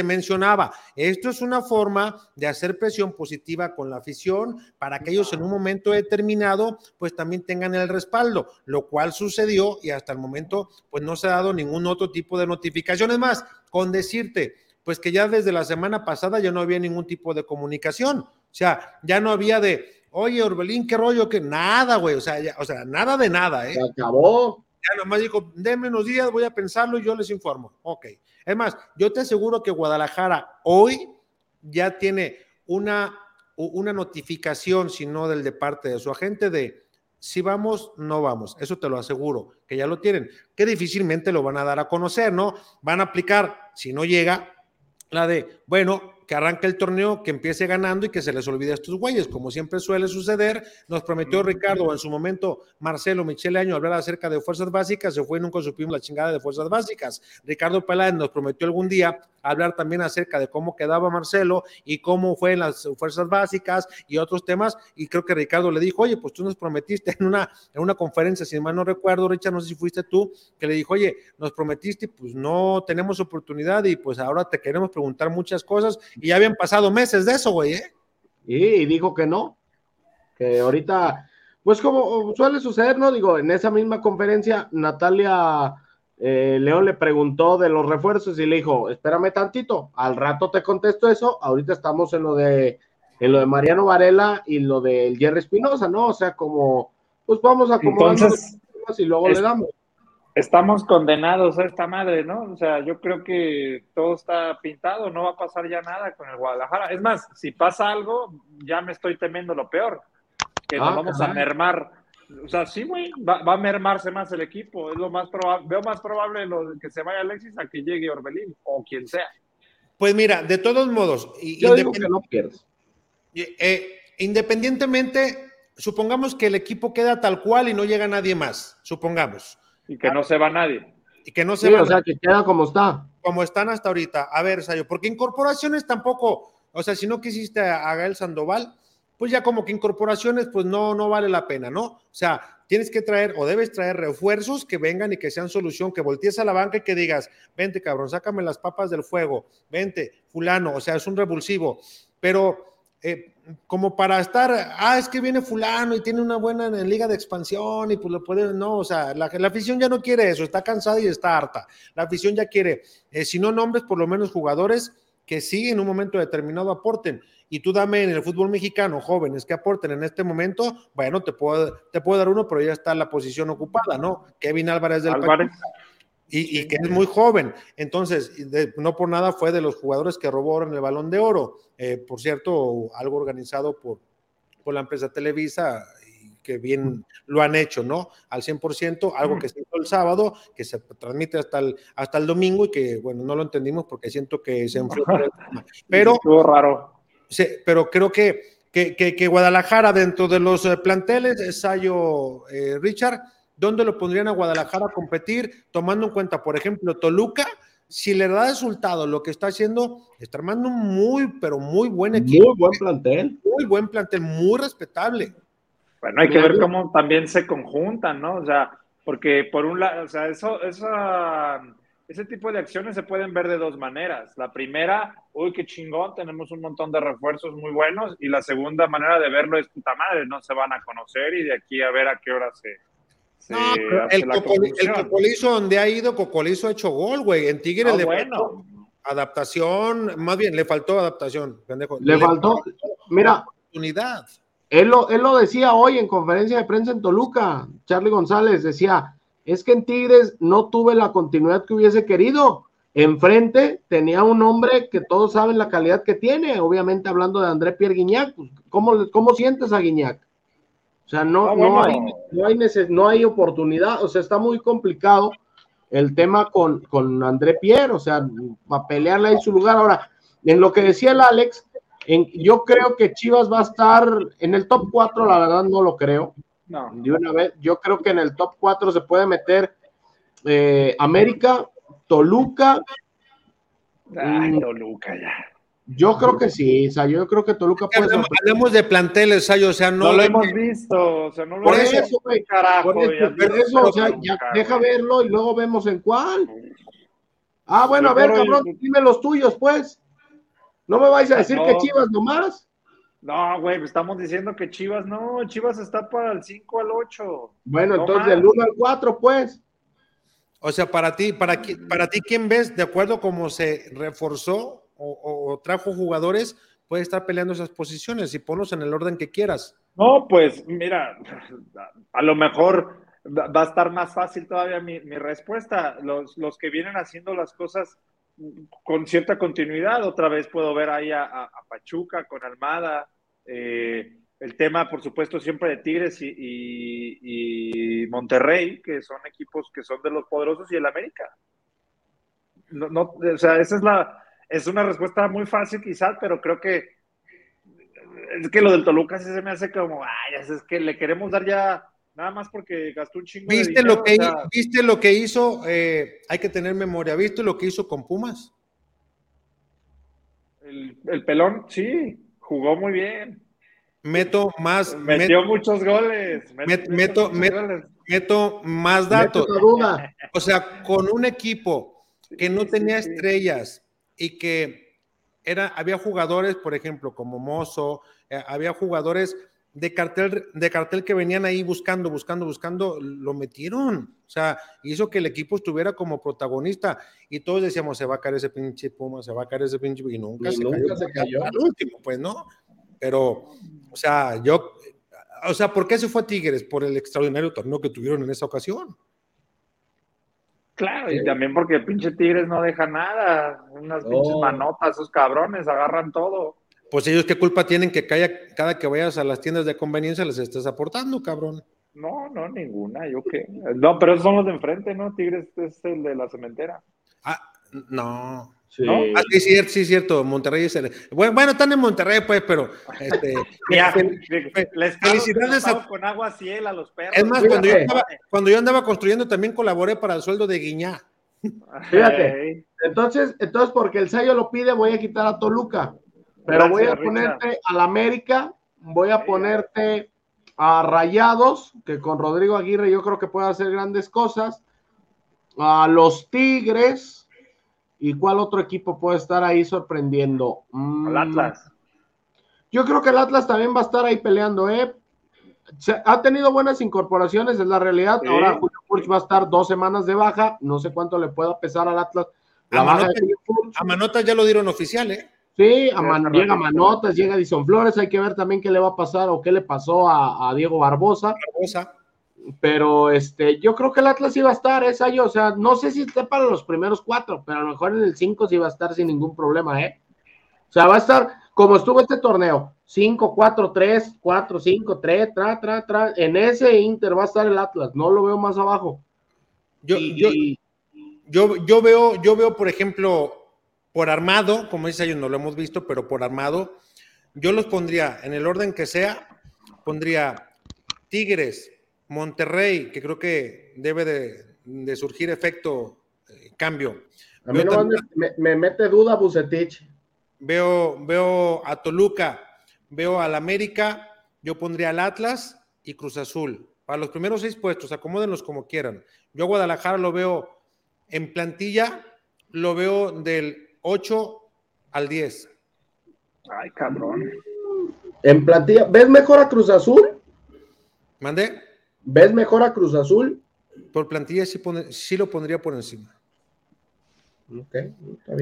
mencionaba, esto es una forma de hacer presión positiva con la afición para que ellos en un momento determinado pues también tengan el respaldo, lo cual sucedió y hasta el momento pues no se ha dado ningún otro tipo de notificaciones más, con decirte pues que ya desde la semana pasada ya no había ningún tipo de comunicación, o sea, ya no había de, oye Orbelín, qué rollo, que nada, güey, o sea, o sea, nada de nada, ¿eh? Se acabó. Ya nomás dijo, denme unos días, voy a pensarlo y yo les informo. Ok. Es más, yo te aseguro que Guadalajara hoy ya tiene una, una notificación, si no del de parte de su agente, de si vamos, no vamos. Eso te lo aseguro, que ya lo tienen, que difícilmente lo van a dar a conocer, ¿no? Van a aplicar, si no llega, la de, bueno, que arranque el torneo, que empiece ganando y que se les olvide a estos güeyes, como siempre suele suceder. Nos prometió Ricardo, en su momento Marcelo Michele Año, hablar acerca de fuerzas básicas, se fue y nunca supimos la chingada de fuerzas básicas. Ricardo Peláez nos prometió algún día hablar también acerca de cómo quedaba Marcelo y cómo fue en las fuerzas básicas y otros temas. Y creo que Ricardo le dijo, oye, pues tú nos prometiste en una, en una conferencia, si mal no recuerdo, Richard, no sé si fuiste tú, que le dijo, oye, nos prometiste, pues no tenemos oportunidad y pues ahora te queremos preguntar muchas cosas. Y ya habían pasado meses de eso, güey, ¿eh? Y dijo que no, que ahorita, pues como suele suceder, ¿no? Digo, en esa misma conferencia, Natalia eh, León le preguntó de los refuerzos y le dijo, espérame tantito, al rato te contesto eso, ahorita estamos en lo de, en lo de Mariano Varela y lo del Jerry Espinosa, ¿no? O sea, como, pues vamos a acomodar y luego le damos. Estamos condenados a esta madre, ¿no? O sea, yo creo que todo está pintado, no va a pasar ya nada con el Guadalajara. Es más, si pasa algo, ya me estoy temiendo lo peor, que nos ah, vamos a mermar o sea, sí, güey, va, a mermarse más el equipo. Es lo más probable. Veo más probable lo, que se vaya Alexis a que llegue Orbelín o quien sea. Pues mira, de todos modos, yo digo que no pierdes. Eh, independientemente, supongamos que el equipo queda tal cual y no llega nadie más, supongamos. Y que no se va nadie. Y que no se va. O sea, que queda como está. Como están hasta ahorita. A ver, Sayo, porque incorporaciones tampoco, o sea, si no quisiste a, Gael Sandoval, pues ya como que incorporaciones, pues no, no vale la pena, ¿no? O sea, tienes que traer o debes traer refuerzos que vengan y que sean solución, que voltees a la banca y que digas, vente cabrón, sácame las papas del fuego, vente, fulano, o sea, es un revulsivo, pero eh, como para estar, ah, es que viene fulano y tiene una buena liga de expansión y pues lo puede, no, o sea, la, la afición ya no quiere eso, está cansada y está harta, la afición ya quiere, eh, si no nombres, por lo menos jugadores que sí en un momento determinado aporten y tú dame en el fútbol mexicano jóvenes que aporten en este momento, bueno, te puedo, te puedo dar uno, pero ya está la posición ocupada, ¿no? Kevin Álvarez del Álvarez. Y, y, que es muy joven. Entonces, no por nada fue de los jugadores que robó en el balón de oro. Eh, por cierto, algo organizado por, por la empresa Televisa, que bien lo han hecho, ¿no? Al 100%, algo que se hizo el sábado, que se transmite hasta el, hasta el domingo y que, bueno, no lo entendimos porque siento que se enfrió. Pero. Estuvo raro pero creo que, que, Guadalajara dentro de los eh, planteles, Sayo eh, Richard, ¿dónde lo pondrían a Guadalajara a competir? Tomando en cuenta, por ejemplo, Toluca, si le da resultado lo que está haciendo, está armando un muy, pero muy buen equipo. Muy buen plantel. Muy buen plantel, muy respetable. Bueno, hay que ver cómo también se conjuntan, ¿no? O sea, porque por un lado, o sea, eso, esa ese tipo de acciones se pueden ver de dos maneras. La primera, uy, qué chingón, tenemos un montón de refuerzos muy buenos. Y la segunda manera de verlo es puta madre, no se van a conocer y de aquí a ver a qué hora se. no, el, Cocolizo donde ha ido, Cocolizo ha hecho gol, güey. En Tigre le bueno. adaptación, más bien le faltó adaptación, pendejo. Le, faltó, mira. Oportunidad. Él lo, él lo decía hoy en conferencia de prensa en Toluca. Charlie González decía es que en Tigres no tuve la continuidad que hubiese querido. Enfrente tenía un hombre que todos saben la calidad que tiene, obviamente hablando de André Pierre Guignac. Pues, ¿cómo, ¿Cómo sientes a Guiñac? O sea, no, no, hay, no, hay no hay oportunidad, o sea, está muy complicado el tema con, con André Pierre, o sea, para pelearle en su lugar. Ahora, en lo que decía el Alex, en, yo creo que Chivas va a estar en el top 4, la verdad no lo creo. No. De una vez, yo creo que en el top 4 se puede meter eh, América, Toluca. Ay, mm. Toluca ya. Yo creo que sí, o sea, yo creo que Toluca puede. Hablemos, de planteles, Sayo, o sea, no, no lo hemos visto, o sea, no lo por hemos eso, güey, carajo. Por eso, o sea, ya deja verlo y luego vemos en cuál. Ah, bueno, a ver, cabrón, dime los tuyos, pues. No me vais a decir que Chivas nomás. No, güey, estamos diciendo que Chivas no, Chivas está para el 5 al 8. Bueno, entonces del 1 al 4, pues. O sea, para ti, para, para ti, ¿quién ves, de acuerdo cómo se reforzó o, trajo jugadores, puede estar peleando esas posiciones y ponlos en el orden que quieras? No, pues mira, a lo mejor va a estar más fácil todavía mi, respuesta. Los, los que vienen haciendo las cosas con cierta continuidad. Otra vez puedo ver ahí a, Pachuca con Almada. Eh, el tema, por supuesto, siempre de Tigres y, Monterrey, que son equipos que son de los poderosos, y el América. No, o sea, esa es la. Es una respuesta muy fácil, quizás, pero creo que. Es que lo del Toluca sí se me hace como. Ay, es que le queremos dar ya nada más porque gastó un chingo ¿Viste de dinero, lo que, ¿Viste lo que hizo? Eh, hay que tener memoria. ¿Viste lo que hizo con Pumas? El, pelón, sí, jugó muy bien. Meto más. Metió muchos goles. meto, meto, más datos. O sea, con un equipo que no tenía estrellas y que era, había jugadores, por ejemplo, como Mozo, eh, había jugadores de cartel, de cartel que venían ahí buscando, buscando, buscando, lo metieron. O sea, hizo que el equipo estuviera como protagonista y todos decíamos, se va a caer ese pinche Puma, se va a caer ese pinche, y nunca, se, cayó, al último, pues, ¿no? Pero, o sea, yo, o sea, ¿por qué se fue a Tigres? Por el extraordinario torneo que tuvieron en esa ocasión. Claro, y también porque el pinche Tigres no deja nada, unas pinches manotas, esos cabrones agarran todo. Pues ellos qué culpa tienen que cada, que vayas a las tiendas de conveniencia les estés aportando, cabrón. No, no, ninguna, yo qué. No, pero esos son los de enfrente, ¿no? Tigres es el de la cementera. Ah, No. Sí. Ah, sí, cierto, sí, cierto. Monterrey es el. Bueno, bueno, están en Monterrey, pues, pero. Este, ya, les felicidades a, con agua ciel a los perros. Es más, cuando yo, andaba, cuando yo, andaba, construyendo también colaboré para el sueldo de Guiñá. Fíjate. Entonces, entonces, porque el sello lo pide, voy a quitar a Toluca. Pero voy a ponerte al América, voy a ponerte a Rayados, que con Rodrigo Aguirre yo creo que puede hacer grandes cosas. A los Tigres ¿Y cuál otro equipo puede estar ahí sorprendiendo? El mm, Atlas. Yo creo que el Atlas también va a estar ahí peleando, ¿eh? ha tenido buenas incorporaciones, es la realidad. Ahora Julio Furch va a estar dos semanas de baja. No sé cuánto le pueda pesar al Atlas. a, Manotas, ya lo dieron oficial, ¿eh? Sí, a llega Manotas, llega Dison Flores. Hay que ver también qué le va a pasar o qué le pasó a, a Diego Barbosa. Barbosa pero este, yo creo que el Atlas iba a estar, esa año, o sea, no sé si esté para los primeros cuatro, pero a lo mejor en el cinco sí va a estar sin ningún problema, ¿eh? O sea, va a estar como estuvo este torneo, 5, 4, 3, 4, 5, 3, tra, tra, tra, en ese Inter va a estar el Atlas, no lo veo más abajo. Yo, yo, yo, yo, veo, yo veo, por ejemplo, por armado, como dice ellos, no lo hemos visto, pero por armado, yo los pondría en el orden que sea, pondría Tigres, Monterrey, que creo que debe de, surgir efecto eh, cambio. A mí no me, mete duda Bucetich. Veo, veo a Toluca, veo al América, yo pondría al Atlas y Cruz Azul. Para los primeros seis puestos, acomódenlos como quieran. Yo a Guadalajara lo veo en plantilla, lo veo del 8 al 10. Ay, cabrón. En plantilla, ¿ves mejor a Cruz Azul? ¿Mande? ¿Ves mejor a Cruz Azul? Por plantilla sí, lo pondría por encima. Okay,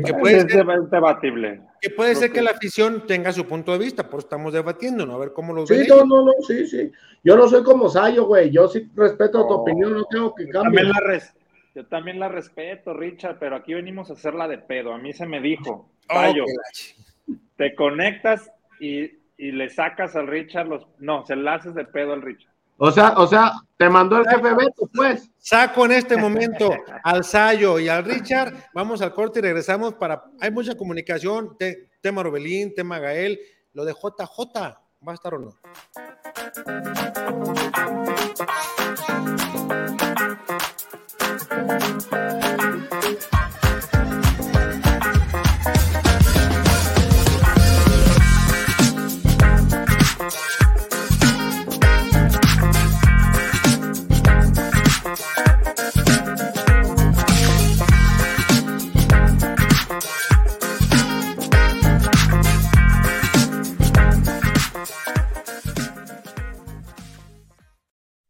que puede es ser, debatible. Que puede ser que la afición tenga su punto de vista, por estamos debatiendo, ¿no? A ver cómo lo Sí, no, no, no, sí, sí. Yo no soy como Sayo, güey. Yo sí respeto tu opinión, no tengo que cambiar. Yo también la respeto, Richard, pero aquí venimos a hacerla de pedo. A mí se me dijo, Sayo, te conectas y, y, le sacas al Richard los. No, se le haces de pedo al Richard. O sea, o sea, te mandó el jefe Beto, pues. Saco en este momento al Sayo y al Richard. Vamos al corte y regresamos para. Hay mucha comunicación. tema Robelín, tema Gael. Lo de JJ, ¿va a estar o no?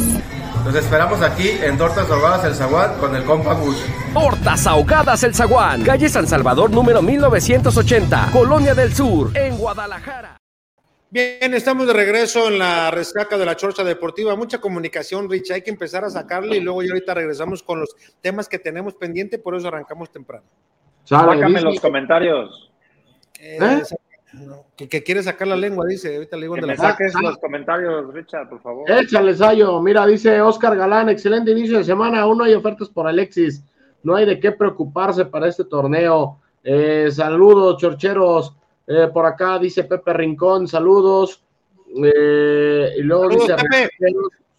Los esperamos aquí en Tortas Ahogadas El Zaguán con el compa Gus. Tortas Ahogadas El Zaguán, calle San Salvador número 1980, Colonia del Sur, en Guadalajara. Bien, estamos de regreso en la resaca de la Chorcha Deportiva. Mucha comunicación, Rich. Hay que empezar a sacarle y luego ya ahorita regresamos con los temas que tenemos pendiente, por eso arrancamos temprano. Sácame los comentarios. Eh, ¿Eh? Que, quiere sacar la lengua, dice. Ahorita le digo que me saques los comentarios, Richard, por favor. Échale, Sayo. Mira, dice Oscar Galán, excelente inicio de semana. Aún no hay ofertas por Alexis. No hay de qué preocuparse para este torneo. Eh, saludos, chorcheros. Eh, por acá dice Pepe Rincón, saludos. Eh, y luego dice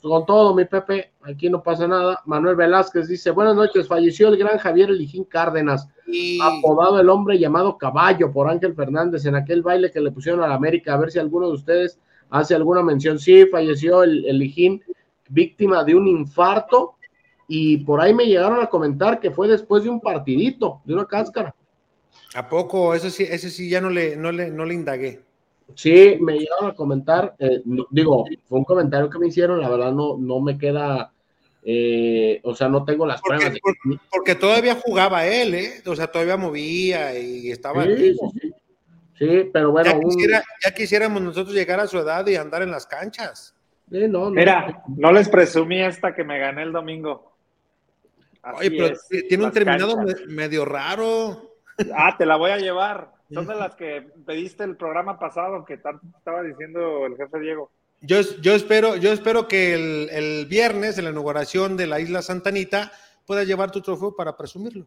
con todo, mi Pepe, aquí no pasa nada. Manuel Velázquez dice, buenas noches, falleció el gran Javier Elijín Cárdenas, apodado el hombre llamado Caballo por Ángel Fernández en aquel baile que le pusieron a la América, a ver si alguno de ustedes hace alguna mención. Sí, falleció el Elijín, víctima de un infarto, y por ahí me llegaron a comentar que fue después de un partidito, de una cáscara. ¿A poco? Eso sí, ese sí ya no le, no le, no le indagué. Sí, me llegaron a comentar, eh, digo, fue un comentario que me hicieron, la verdad no, no me queda Eh, o sea, no tengo las porque, pruebas. Porque, porque, todavía jugaba él, ¿eh? O sea, todavía movía y estaba. Sí, sí, sí, pero bueno. Ya, quisiera, un... ya, quisiéramos nosotros llegar a su edad y andar en las canchas. Sí, no, no. Mira, no les presumí esta que me gané el domingo. Así Oye, pero es, tiene un terminado canchas. medio raro. Ah, te la voy a llevar. Son de las que pediste el programa pasado que tanto estaba diciendo el jefe Diego. Yo, yo, espero, yo espero que el, el, viernes, en la inauguración de la isla Santanita, puedas llevar tu trofeo para presumirlo.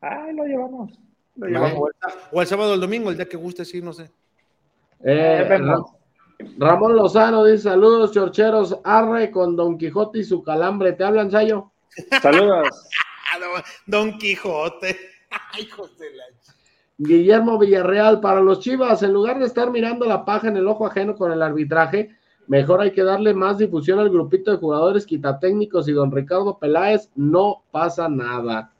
Ah, lo llevamos. Lo llevamos. O, el, o, el, sábado o el domingo, el día que guste, sí, no sé. Eh, Ramón Lozano dice: Saludos, chorcheros. Arre con Don Quijote y su calambre. ¿Te hablan, Sayo? Saludos. Don Quijote. Hijos de la Guillermo Villarreal, para los Chivas, en lugar de estar mirando la paja en el ojo ajeno con el arbitraje, mejor hay que darle más difusión al grupito de jugadores quitatécnicos y don Ricardo Peláez, no pasa nada.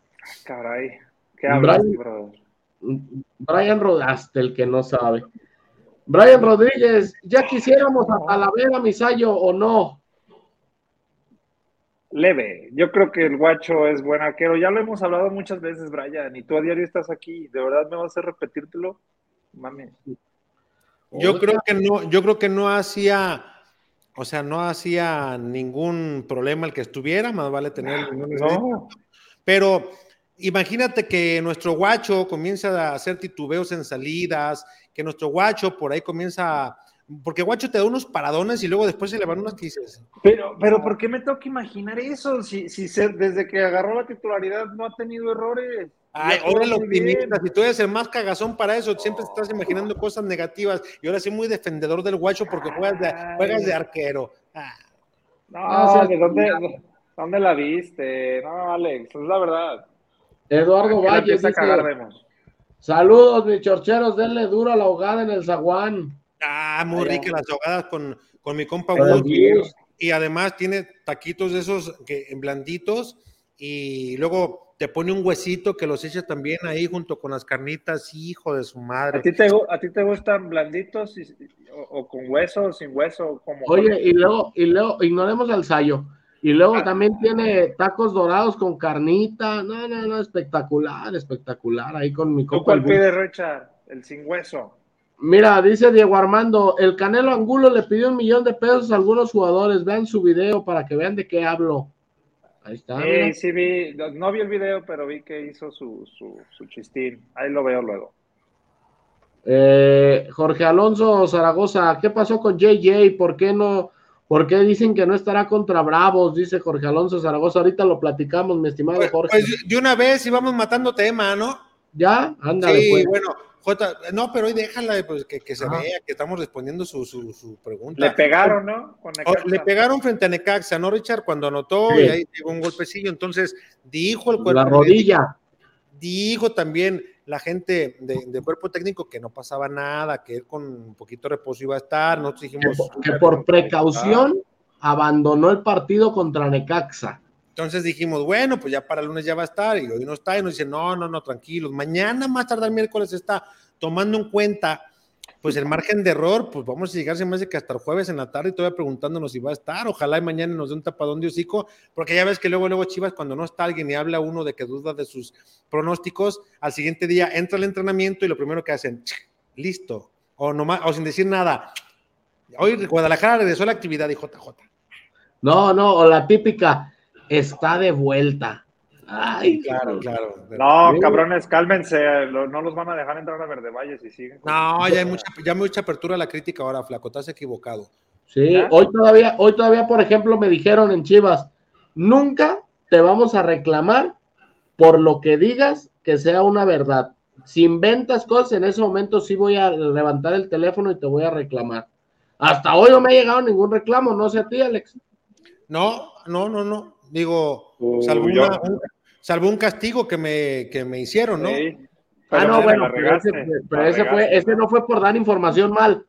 Caray, ¿qué hablas, Brian, Brian Rodaste, el que no sabe. Brian Rodríguez, ya quisiéramos a Talavera, Misayo, o no. Leve, yo creo que el guacho es buen arquero. Ya lo hemos hablado muchas veces, Brian, y tú a diario estás aquí. ¿De verdad me vas a hacer repetírtelo? Mami. Yo creo que no, yo creo que no hacía, o sea, no hacía ningún problema el que estuviera, más vale tener. No. Pero imagínate que nuestro guacho comienza a hacer titubeos en salidas, que nuestro guacho por ahí comienza a porque Guacho te da unos paradones y luego después se le van unas crisis. Pero, pero ¿por qué me tengo que imaginar eso? Si, si se, desde que agarró la titularidad no ha tenido errores. Ay, ahora lo optimistas, si tú eres el más cagazón para eso, siempre estás imaginando cosas negativas. Y ahora soy muy defendedor del guacho porque juegas de, juegas de arquero. Ah. No, no ¿de dónde, dónde, la viste? No, Alex, es la verdad. Eduardo Valle dice, saludos, mis chorcheros, denle duro a la ahogada en el zaguán. Ah, muy rica las ahogadas con, con mi compa Wood. Y además tiene taquitos de esos que, blanditos y luego te pone un huesito que los echa también ahí junto con las carnitas, hijo de su madre. ¿A ti te, a ti te gustan blanditos y, o, o, con hueso o sin hueso? Como Oye, y luego, y luego ignoremos al sayo. Y luego ah. también tiene tacos dorados con carnita. No, no, no, espectacular, espectacular. Ahí con mi compa. ¿Tú cuál pide, Richard? El sin hueso. Mira, dice Diego Armando, el Canelo Angulo le pidió un millón de pesos a algunos jugadores. Vean su video para que vean de qué hablo. Ahí está. Sí, sí vi, no vi el video, pero vi que hizo su, su, su chistín. Ahí lo veo luego. Eh, Jorge Alonso Zaragoza, ¿qué pasó con JJ? ¿Por qué no? ¿Por qué dicen que no estará contra Bravos? Dice Jorge Alonso Zaragoza. Ahorita lo platicamos, mi estimado pues, Jorge. Pues de una vez íbamos matando tema, ¿no? Ya, ándale. Sí, pues. bueno, Jota, no, pero hoy déjala pues, que, que se Ajá. vea, que estamos respondiendo su, su, su, pregunta. Le pegaron, ¿no? le pegaron frente a Necaxa, ¿no, Richard? Cuando anotó sí. y ahí llegó un golpecillo. Entonces, dijo el cuerpo. La rodilla. Dijo también la gente de, de, cuerpo técnico que no pasaba nada, que él con un poquito de reposo iba a estar. Nosotros dijimos. Que, que por precaución abandonó el partido contra Necaxa. Entonces dijimos, bueno, pues ya para el lunes ya va a estar, y hoy no está, y nos dice, no, no, no, tranquilos, mañana más tarde el miércoles está tomando en cuenta, pues el margen de error, pues vamos a llegar, se me hace que hasta el jueves en la tarde y todavía preguntándonos si va a estar, ojalá y mañana nos dé un tapadón de hocico, porque ya ves que luego, luego Chivas, cuando no está alguien y habla uno de que duda de sus pronósticos, al siguiente día entra el entrenamiento y lo primero que hacen, listo, o, nomás, o sin decir nada, hoy Guadalajara regresó a la actividad y JJ. No, no, o la típica, está de vuelta. Ay, claro, claro. No, cabrones, cálmense, no los van a dejar entrar a Verde Valle si siguen. No, ya hay mucha, ya mucha apertura a la crítica ahora, Flaco, estás equivocado. Sí, ¿Ya? hoy todavía, hoy todavía, por ejemplo, me dijeron en Chivas, nunca te vamos a reclamar por lo que digas que sea una verdad. Si inventas cosas, en ese momento sí voy a levantar el teléfono y te voy a reclamar. Hasta hoy no me ha llegado ningún reclamo, no sé a ti, Alex. No, no, no, no. Digo, uh, salvo, una, un, salvo, un, castigo que me, que me hicieron, ¿no? Sí, ah, no, bueno, pero, ese, pero ese, fue, ese, no fue por dar información mal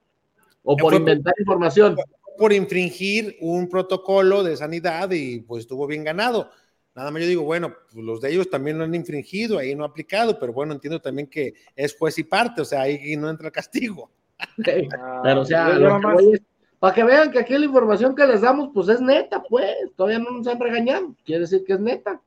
o por inventar información. Por infringir un protocolo de sanidad y pues estuvo bien ganado. Nada más yo digo, bueno, pues los de ellos también lo han infringido, ahí no ha aplicado, pero bueno, entiendo también que es juez y parte, o sea, ahí no entra el castigo. Sí, pero o sea, lo que voy es, para que vean que aquí la información que les damos, pues es neta, pues, todavía no nos han regañado, quiere decir que es neta.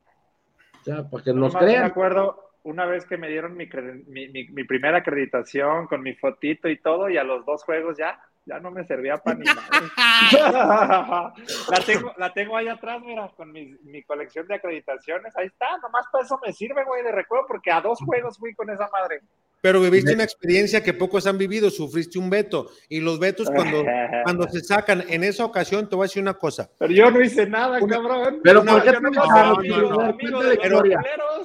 O sea, para que nos crean. Me acuerdo una vez que me dieron mi, mi, mi, primera acreditación con mi fotito y todo, y a los dos juegos ya, ya no me servía para ni nada. la, tengo, la tengo ahí atrás, mira, con mi, mi, colección de acreditaciones. Ahí está, nomás para eso me sirve, güey, de recuerdo, porque a dos juegos fui con esa madre. Pero viviste una experiencia que pocos han vivido, sufriste un veto. Y los vetos, cuando, cuando se sacan en esa ocasión, te voy a decir una cosa. Pero yo no hice nada, cabrón. Pero ¿por qué no,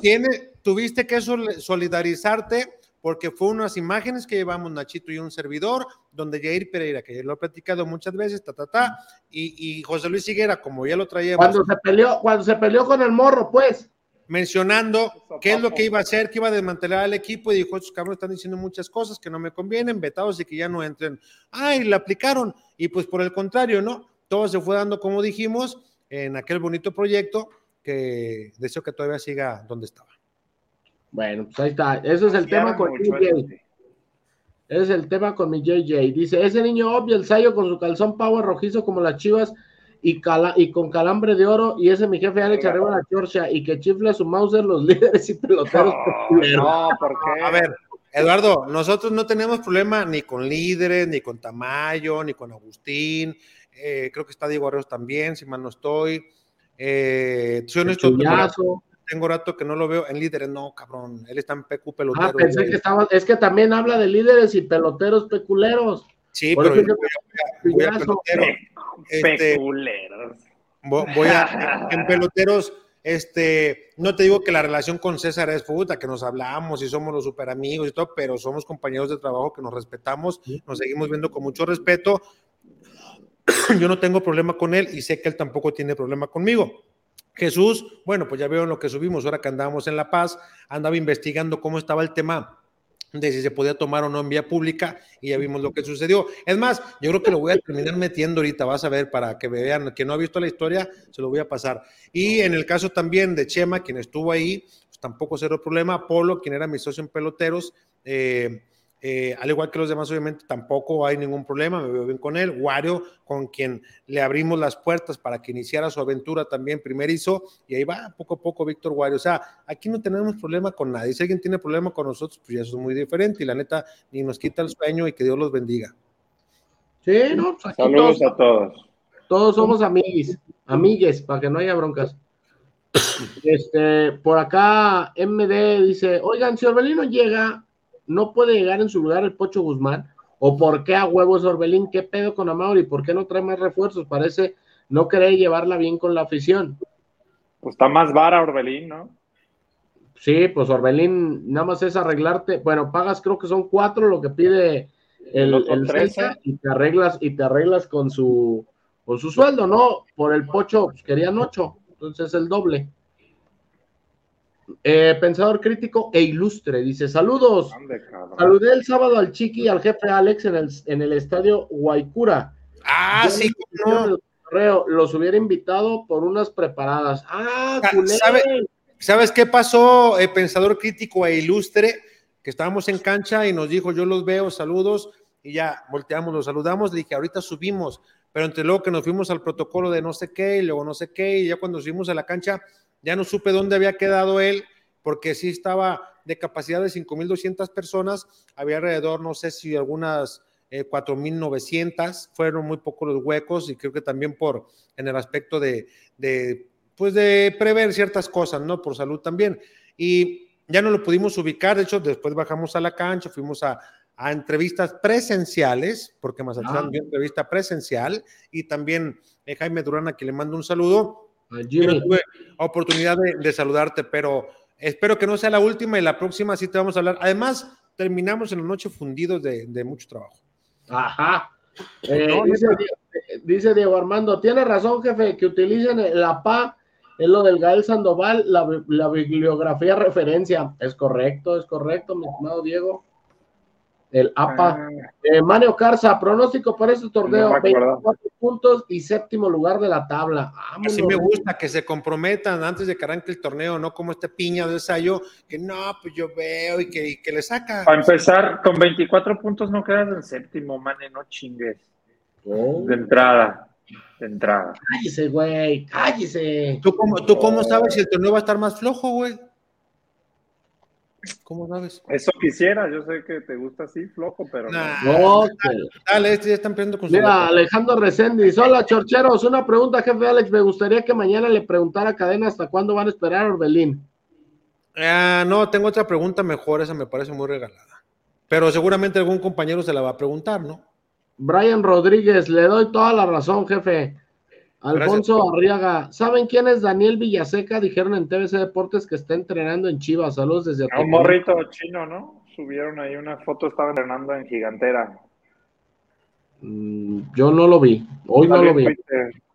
tiene, tuviste que solidarizarte porque fue unas imágenes que llevamos Nachito y un servidor, donde Jair Pereira, que ya lo he platicado muchas veces, ta, ta, ta, y, y José Luis Higuera, como ya lo traíamos. Cuando se peleó, cuando se peleó con el morro, pues mencionando qué es lo que iba a hacer, que iba a desmantelar al equipo y dijo, estos cabrones están diciendo muchas cosas que no me convienen, vetados y que ya no entren. Ay, la aplicaron y pues por el contrario, ¿no? Todo se fue dando, como dijimos, en aquel bonito proyecto que deseo que todavía siga donde estaba. Bueno, pues ahí está. Eso es el tema con JJ. Ese es el tema con mi JJ. Dice, ese niño obvio, el Sayo con su calzón power rojizo como las chivas, y, y con calambre de oro y ese mi jefe Alex arriba la Georgia y que chifle su Mauser los líderes y peloteros. No, A ver, Eduardo, nosotros no tenemos problema ni con líderes, ni con Tamayo, ni con Agustín. Eh, creo que está Diego Arreos también, si mal no estoy. Eh, tengo, rato, que no lo veo en líderes, no, cabrón. Él está en PQ pelotero. Ah, pensé que estaba, es que también habla de líderes y peloteros peculeros. Sí, pero yo voy a, pelotero. Este, voy a, en peloteros, este, no te digo que la relación con César es puta, que nos hablamos y somos los super amigos y todo, pero somos compañeros de trabajo que nos respetamos, nos seguimos viendo con mucho respeto. Yo no tengo problema con él y sé que él tampoco tiene problema conmigo. Jesús, bueno, pues ya veo lo que subimos, ahora que andábamos en La Paz, andaba investigando cómo estaba el tema de si se podía tomar o no en vía pública y ya vimos lo que sucedió. Es más, yo creo que lo voy a terminar metiendo ahorita, vas a ver, para que vean, que no ha visto la historia, se lo voy a pasar. Y en el caso también de Chema, quien estuvo ahí, pues tampoco cero problema. Polo, quien era mi socio en peloteros, eh, eh, al igual que los demás, obviamente tampoco hay ningún problema, me veo bien con él. Wario, con quien le abrimos las puertas para que iniciara su aventura también primerizo, y ahí va poco a poco Víctor Wario. O sea, aquí no tenemos problema con nadie. Si alguien tiene problema con nosotros, pues ya eso es muy diferente, y la neta, ni nos quita el sueño y que Dios los bendiga. Sí, no, pues Saludos a todos. Todos somos amiguis, amigues, para que no haya broncas. Este, por acá, MD dice: Oigan, si Orbelino llega, no puede llegar en su lugar el Pocho Guzmán? ¿O por qué a huevos Orbelín? ¿Qué pedo con Amauri? ¿Por qué no trae más refuerzos? Parece no querer llevarla bien con la afición. Pues está más vara Orbelín, ¿no? Sí, pues Orbelín nada más es arreglarte. Bueno, pagas creo que son cuatro lo que pide el, el, y te arreglas y te arreglas con su con su sueldo, ¿no? Por el Pocho pues, querían ocho, entonces el doble. Eh, pensador crítico e ilustre, dice: Saludos. Saludé el sábado al Chiqui y al jefe Alex en el, en el estadio Guaycura. Ah, sí, no. Los hubiera invitado por unas preparadas. Ah, ¿Sabes qué pasó, eh, pensador crítico e ilustre? Que estábamos en cancha y nos dijo: Yo los veo, saludos. Y ya volteamos, los saludamos. Le dije: Ahorita subimos. Pero entre luego que nos fuimos al protocolo de no sé qué y luego no sé qué, y ya cuando subimos a la cancha ya no supe dónde había quedado él, porque sí estaba de capacidad de 5.200 personas, había alrededor, no sé si algunas 4.900, eh, fueron muy pocos los huecos y creo que también por, en el aspecto de, de, pues de prever ciertas cosas, ¿no? Por salud también. Y ya no lo pudimos ubicar, de hecho, después bajamos a la cancha, fuimos a, a entrevistas presenciales, porque más ah. dio entrevista presencial, y también eh, Jaime Durana, que le mando un saludo, tuve oportunidad de, saludarte, pero espero que no sea la última y la próxima sí te vamos a hablar. Además, terminamos en la noche fundidos de, mucho trabajo. Ajá. Eh, dice, Diego Armando, tiene razón, jefe, que utilicen la PA es lo del Gael Sandoval, la, la bibliografía referencia. Es correcto, es correcto, mi estimado Diego el APA. Ah. Eh, Mario Carza, pronóstico para este torneo, 24 puntos y séptimo lugar de la tabla. Así me gusta que se comprometan antes de que arranque el torneo, no como este piña de ensayo, que no, pues yo veo y que, que le saca. Para empezar, con 24 puntos no quedas en séptimo, mane, no chingues. Oh. De entrada. De entrada. Cállese, güey, cállese. ¿Tú cómo, ¿Tú cómo sabes si el torneo va a estar más flojo, güey? ¿Cómo sabes? Eso quisiera, yo sé que te gusta así, flojo, pero no. Dale, este ya están pidiendo con Mira, Alejandro Reséndiz, hola chorcheros, una pregunta, jefe Alex, me gustaría que mañana le preguntara a Cadena hasta cuándo van a esperar a Orbelín. Ah, no, tengo otra pregunta mejor, esa me parece muy regalada. Pero seguramente algún compañero se la va a preguntar, ¿no? Brian Rodríguez, le doy toda la razón, jefe. Alfonso Arriaga, ¿saben quién es Daniel Villaseca? Dijeron en TVC Deportes que está entrenando en Chivas. Saludos desde Un morrito chino, ¿no? Subieron ahí una foto, estaba entrenando en Gigantera. Mm, yo no lo vi, hoy no lo vi.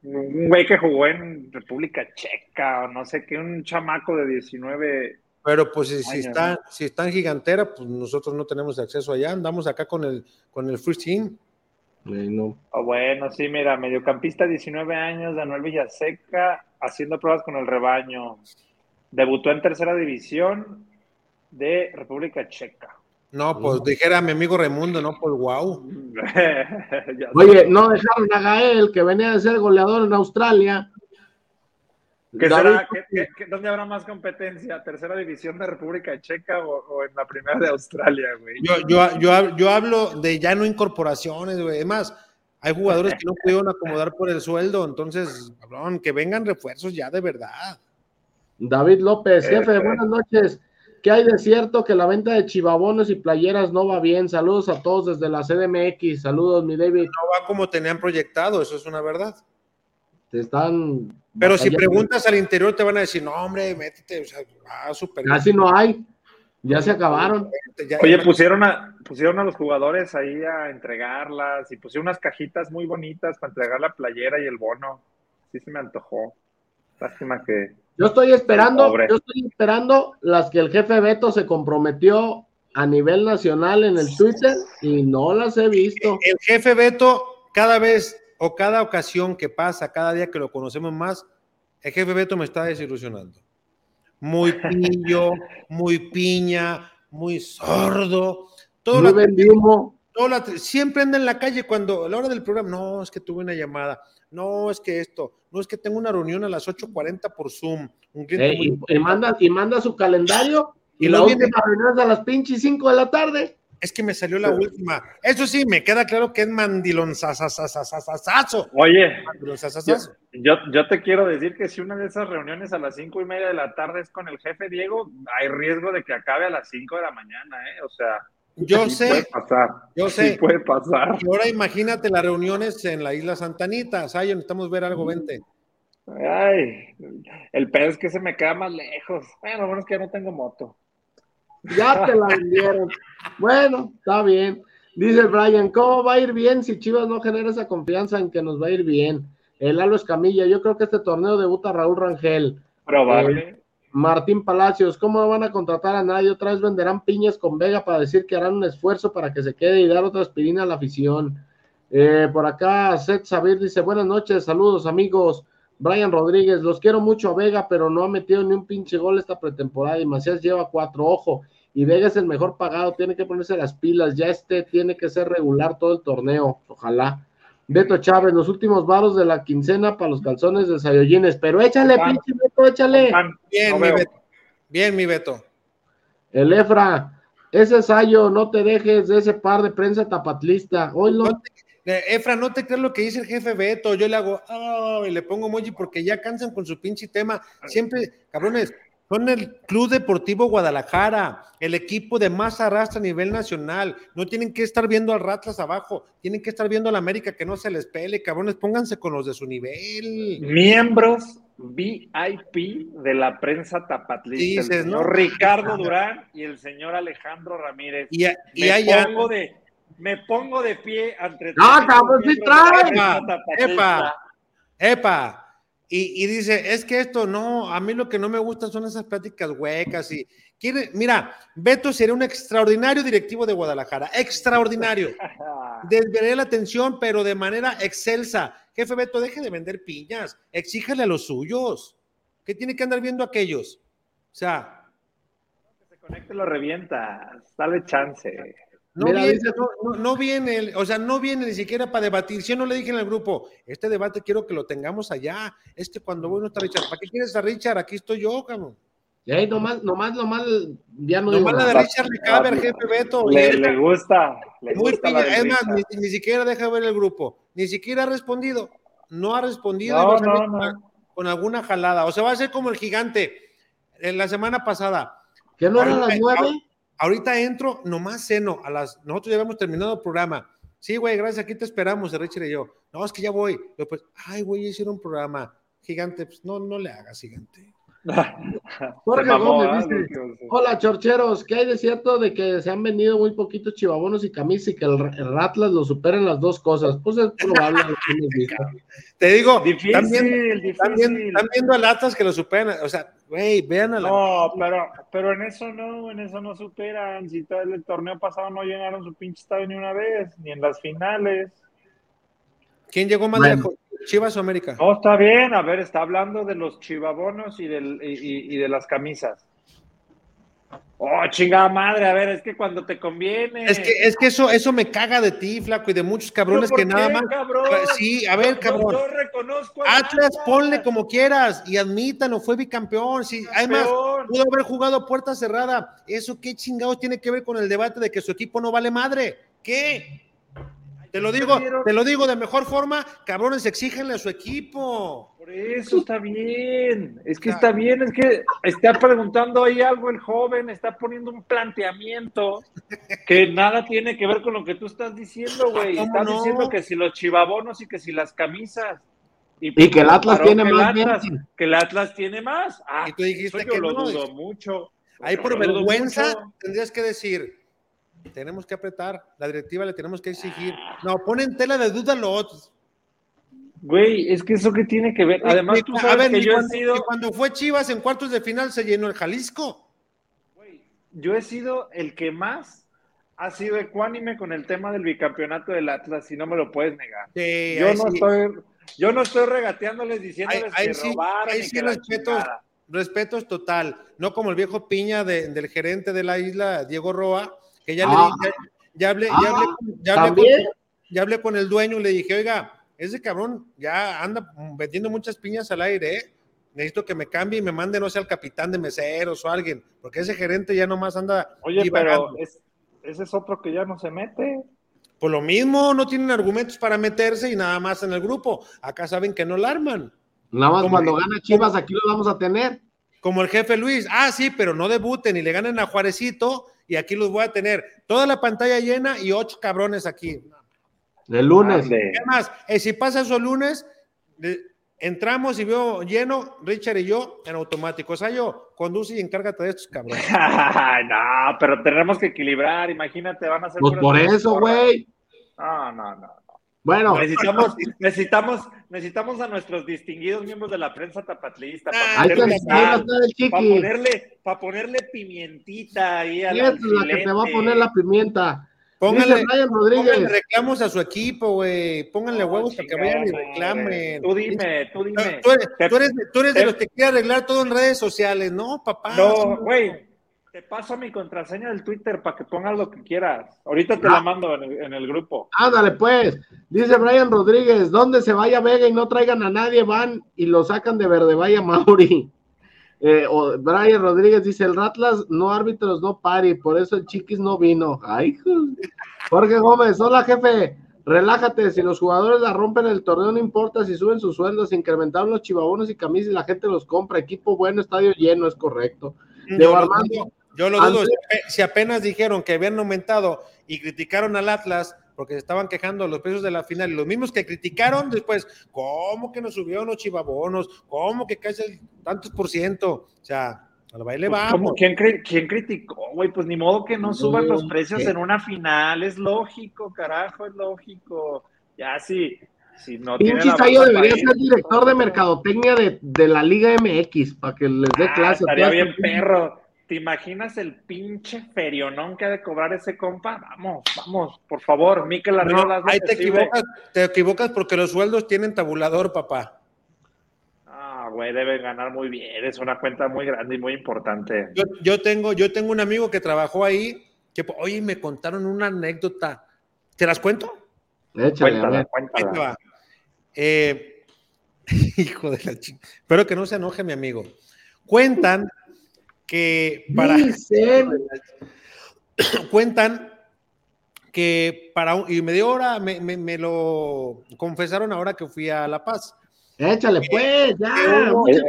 Un güey que jugó en República Checa o no sé qué, un chamaco de 19. Pero pues si, está, si está en Gigantera, pues nosotros no tenemos acceso allá, andamos acá con el, con el First Team. Oh, bueno, sí, mira, mediocampista, 19 años, Daniel Villaseca, haciendo pruebas con el rebaño. Debutó en tercera división de República Checa. No, pues dijera mi amigo Raimundo, no, pues wow. Oye, no dejaron a Gael, que venía de ser goleador en Australia, ¿Qué será? dónde habrá más competencia? ¿Tercera división de República Checa o, en la primera de Australia, güey? Yo, hablo de ya no incorporaciones, güey. Además, hay jugadores que no pudieron acomodar por el sueldo, entonces, cabrón, que vengan refuerzos ya de verdad. David López, jefe, buenas noches. ¿Qué hay de cierto que la venta de chivabonos y playeras no va bien? Saludos a todos desde la CDMX. Saludos, mi David. No va como tenían proyectado, eso es una verdad. Te están pero si preguntas al interior te van a decir, no, hombre, métete, o sea, ah, súper. Casi no hay, ya se acabaron. Oye, pusieron a, pusieron a los jugadores ahí a entregarlas y pusieron unas cajitas muy bonitas para entregar la playera y el bono. Sí se me antojó. Lástima que. Yo estoy esperando, yo estoy esperando las que el jefe Beto se comprometió a nivel nacional en el Twitter y no las he visto. El jefe Beto cada vez o cada ocasión que pasa, cada día que lo conocemos más, el jefe Beto me está desilusionando. Muy pillo, muy piña, muy sordo. Todo muy siempre anda en la calle cuando a la hora del programa, no, es que tuve una llamada, no, es que esto, no, es que tengo una reunión a las 8.40 por Zoom. y, manda, y manda su calendario y, la última reunión es a las pinches 5 de la tarde. Es que me salió la última. Eso sí, me queda claro que es mandilón Oye, yo, yo, te quiero decir que si una de esas reuniones a las cinco y media de la tarde es con el jefe Diego, hay riesgo de que acabe a las cinco de la mañana, ¿eh? O sea, yo sé, puede pasar. Yo sé. puede pasar. ahora imagínate las reuniones en la isla Santanita. Ay, necesitamos ver algo, vente. Ay, el pedo es que se me queda más lejos. Bueno, lo bueno es que ya no tengo moto. Ya te la vendieron. Bueno, está bien. Dice Brian, ¿cómo va a ir bien si Chivas no genera esa confianza en que nos va a ir bien? El Alo Escamilla, yo creo que este torneo debuta Raúl Rangel. Probable. Eh, Martín Palacios, ¿cómo no van a contratar a nadie? Otra vez venderán piñas con Vega para decir que harán un esfuerzo para que se quede y dar otra aspirina a la afición. Eh, por acá, Seth Sabir dice, buenas noches, saludos amigos. Brian Rodríguez, los quiero mucho a Vega, pero no ha metido ni un pinche gol esta pretemporada y Macías lleva cuatro, ojo y Vega es el mejor pagado, tiene que ponerse las pilas, ya este tiene que ser regular todo el torneo, ojalá. Beto Chávez, los últimos varos de la quincena para los calzones de Sayoyines, pero échale, pinche Beto, échale. Bien, mi Beto. Bien, mi Beto. El Efra, ese Sayo, no te dejes de ese par de prensa tapatlista. Hoy lo... Efra, no te crees lo que dice el jefe Beto. Yo le hago, oh, y le pongo emoji porque ya cansan con su pinche tema. Siempre, cabrones, son el Club Deportivo Guadalajara, el equipo de más arrastra a nivel nacional. No tienen que estar viendo al Ratlas abajo, tienen que estar viendo al América que no se les pele, cabrones, pónganse con los de su nivel. Miembros VIP de la prensa tapatlista, el señor Ricardo Durán y el señor Alejandro Ramírez. Y, me, pongo de, me pongo de pie ante... ¡No, cabrón, sí ¡Epa! ¡Epa! Y, dice, es que esto no, a mí lo que no me gusta son esas pláticas huecas y quiere, mira, Beto sería un extraordinario directivo de Guadalajara, extraordinario. Desviaría la atención, pero de manera excelsa. Jefe Beto, deje de vender piñas, exíjale a los suyos. ¿Qué tiene que andar viendo aquellos? O sea. Que se conecte lo revienta, dale chance. No, viene, no, viene, o sea, no viene ni siquiera para debatir. Si yo no le dije en el grupo, este debate quiero que lo tengamos allá. Este cuando voy no está Richard. ¿Para qué quieres a Richard? Aquí estoy yo, cabrón. Y ahí nomás, nomás, nomás, ya no nomás la de Richard le cabe al jefe Beto. Le, gusta. Le muy gusta es más, ni, siquiera deja ver el grupo. Ni siquiera ha respondido. No ha respondido. Con alguna jalada. O sea, va a ser como el gigante. En la semana pasada. ¿Que no eran las nueve? Ahorita entro, nomás ceno. A las, nosotros ya habíamos terminado el programa. Sí, güey, gracias, aquí te esperamos, Richard y yo. No, es que ya voy. Después, ay, güey, hicieron un programa. Gigante, pues no, no le hagas, gigante. Jorge Gómez dice, hola chorcheros, ¿qué hay de cierto de que se han vendido muy poquitos chivabonos y camisas y que el, Ratlas lo superen las dos cosas? Pues es probable. Te digo, difícil. Están viendo al Atlas que lo superan, o sea, güey, vean a la... No, pero, pero en eso no, en eso no superan, si todo el torneo pasado no llenaron su pinche estadio ni una vez, ni en las finales. ¿Quién llegó más lejos? ¿Chivas o América? No, está bien. A ver, está hablando de los chivabonos y, del, y, de las camisas. Oh, chingada madre, a ver, es que cuando te conviene. Es que, es que eso, eso me caga de ti, flaco, y de muchos cabrones que nada más. Sí, a ver, cabrón. Yo, reconozco Atlas, ponle como quieras y admítalo, fue bicampeón. Sí, además, pudo haber jugado puerta cerrada. ¿Eso qué chingados tiene que ver con el debate de que su equipo no vale madre? ¿Qué? Te lo digo, te lo digo de mejor forma, cabrones, exígenle a su equipo. Por eso está bien, es que está bien, es que está preguntando ahí algo el joven, está poniendo un planteamiento que nada tiene que ver con lo que tú estás diciendo, güey. Estás diciendo que si los chivabonos y que si las camisas. Y, que el Atlas tiene más. que el Atlas tiene más. Ah, y tú dijiste que lo dudo mucho. Ahí por vergüenza tendrías que decir, tenemos que apretar, la directiva le tenemos que exigir. No, ponen tela de duda los otros. Güey, es que eso que tiene que ver. Además, tú sabes que yo cuando, he sido. cuando fue Chivas en cuartos de final se llenó el Jalisco. Güey, yo he sido el que más ha sido ecuánime con el tema del bicampeonato del Atlas, y no me lo puedes negar. yo no estoy. Yo no estoy regateándoles diciéndoles que sí, robaron. Ahí respetos, respetos total. No como el viejo piña del gerente de la isla, Diego Roa, que ya, le, ah. ya, hablé, ya, hablé, ya, con, ya hablé con el dueño y le dije, oiga, ese cabrón ya anda vendiendo muchas piñas al aire, ¿eh? necesito que me cambie y me mande, no sé, al capitán de meseros o alguien, porque ese gerente ya nomás anda. Oye, pero ese es otro que ya no se mete. Por lo mismo, no tienen argumentos para meterse y nada más en el grupo. Acá saben que no la arman. Nada más cuando gana Chivas, aquí lo vamos a tener. Como el jefe Luis. Ah, sí, pero no debuten y le ganen a Juarecito y aquí los voy a tener toda la pantalla llena y ocho cabrones aquí. De lunes. Además, eh, si pasa eso lunes, entramos y veo lleno, Richard y yo, en automático. O sea, yo conduce y encárgate de estos cabrones. no, pero tenemos que equilibrar, imagínate, van a ser. Pues por eso, güey. No, no, no. Bueno, necesitamos, necesitamos, necesitamos a nuestros distinguidos miembros de la prensa tapatlista para, ah, ponerle, para ponerle pimientita ahí a la, la que te va a poner la pimienta. Pónganle, pónganle, reclamos a su equipo, güey. Pónganle huevos para que vayan y reclamen. Tú dime, tú dime. Tú eres, tú eres, tú eres de los que quiere arreglar todo en redes sociales, ¿no, papá? No, güey. Te paso mi contraseña del Twitter para que pongas lo que quieras. Ahorita te la ah. mando en el, grupo. Ándale, pues. Dice Brian Rodríguez, ¿dónde se vaya Vega y no traigan a nadie, van y lo sacan de Verde Vaya Mauri. Eh, Brian Rodríguez dice, el Ratlas no árbitros, no pari, por eso el Chiquis no vino. Ay, Jorge Gómez, hola jefe, relájate, si los jugadores la rompen el torneo no importa si suben sus sueldos, incrementaron los chivabonos y camisas y la gente los compra, equipo bueno, estadio lleno, es correcto. De Armando, yo lo dudo, si apenas dijeron que habían aumentado y criticaron al Atlas porque se estaban quejando los precios de la final, y los mismos que criticaron después, ¿cómo que nos subieron los chivabonos? ¿Cómo que casi el tantos por ciento? O sea, al baile pues, vamos. ¿quién, ¿Quién, criticó, güey? Pues ni modo que no suban los precios en una final, es lógico, carajo, es lógico. Ya sí, si no tiene debería ser director de mercadotecnia de, de, la Liga MX para que les dé ah, clase. Estaría bien perro. ¿Te imaginas el pinche ferionón que ha de cobrar ese compa? Vamos, vamos, por favor, Miquel Arriola. ahí te equivocas, te equivocas porque los sueldos tienen tabulador, papá. Ah, güey, debe ganar muy bien, es una cuenta muy grande y muy importante. Yo, tengo, yo tengo un amigo que trabajó ahí Que, oye, me contaron una anécdota. ¿Te las cuento? Échale, Cuéntala, ver. Ahí te cuéntala. va. Eh, hijo de la chica. Espero que no se enoje mi amigo. Cuentan que para. Dicen. cuentan que para un- y me dio hora, me, me- me lo confesaron ahora que fui a La Paz. Échale, pues, ya. que hubo- mucha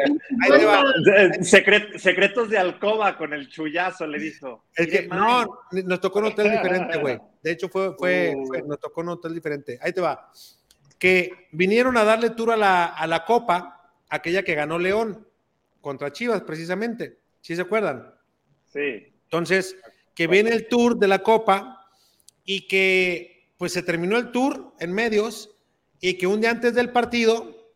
Ahí te va. Eh, secret- secretos de alcoba con el chullazo, le dijo. Es que, Mire, no, nos tocó un hotel diferente, güey. De hecho, fue, fue, Uh. fue- nos tocó un hotel diferente. Ahí te va. Que vinieron a darle tour a la, a la Copa, aquella que ganó León, contra Chivas, precisamente. ¿Sí se acuerdan? Sí. Entonces, que viene el tour de la Copa y que pues se terminó el tour en medios y que un día antes del partido,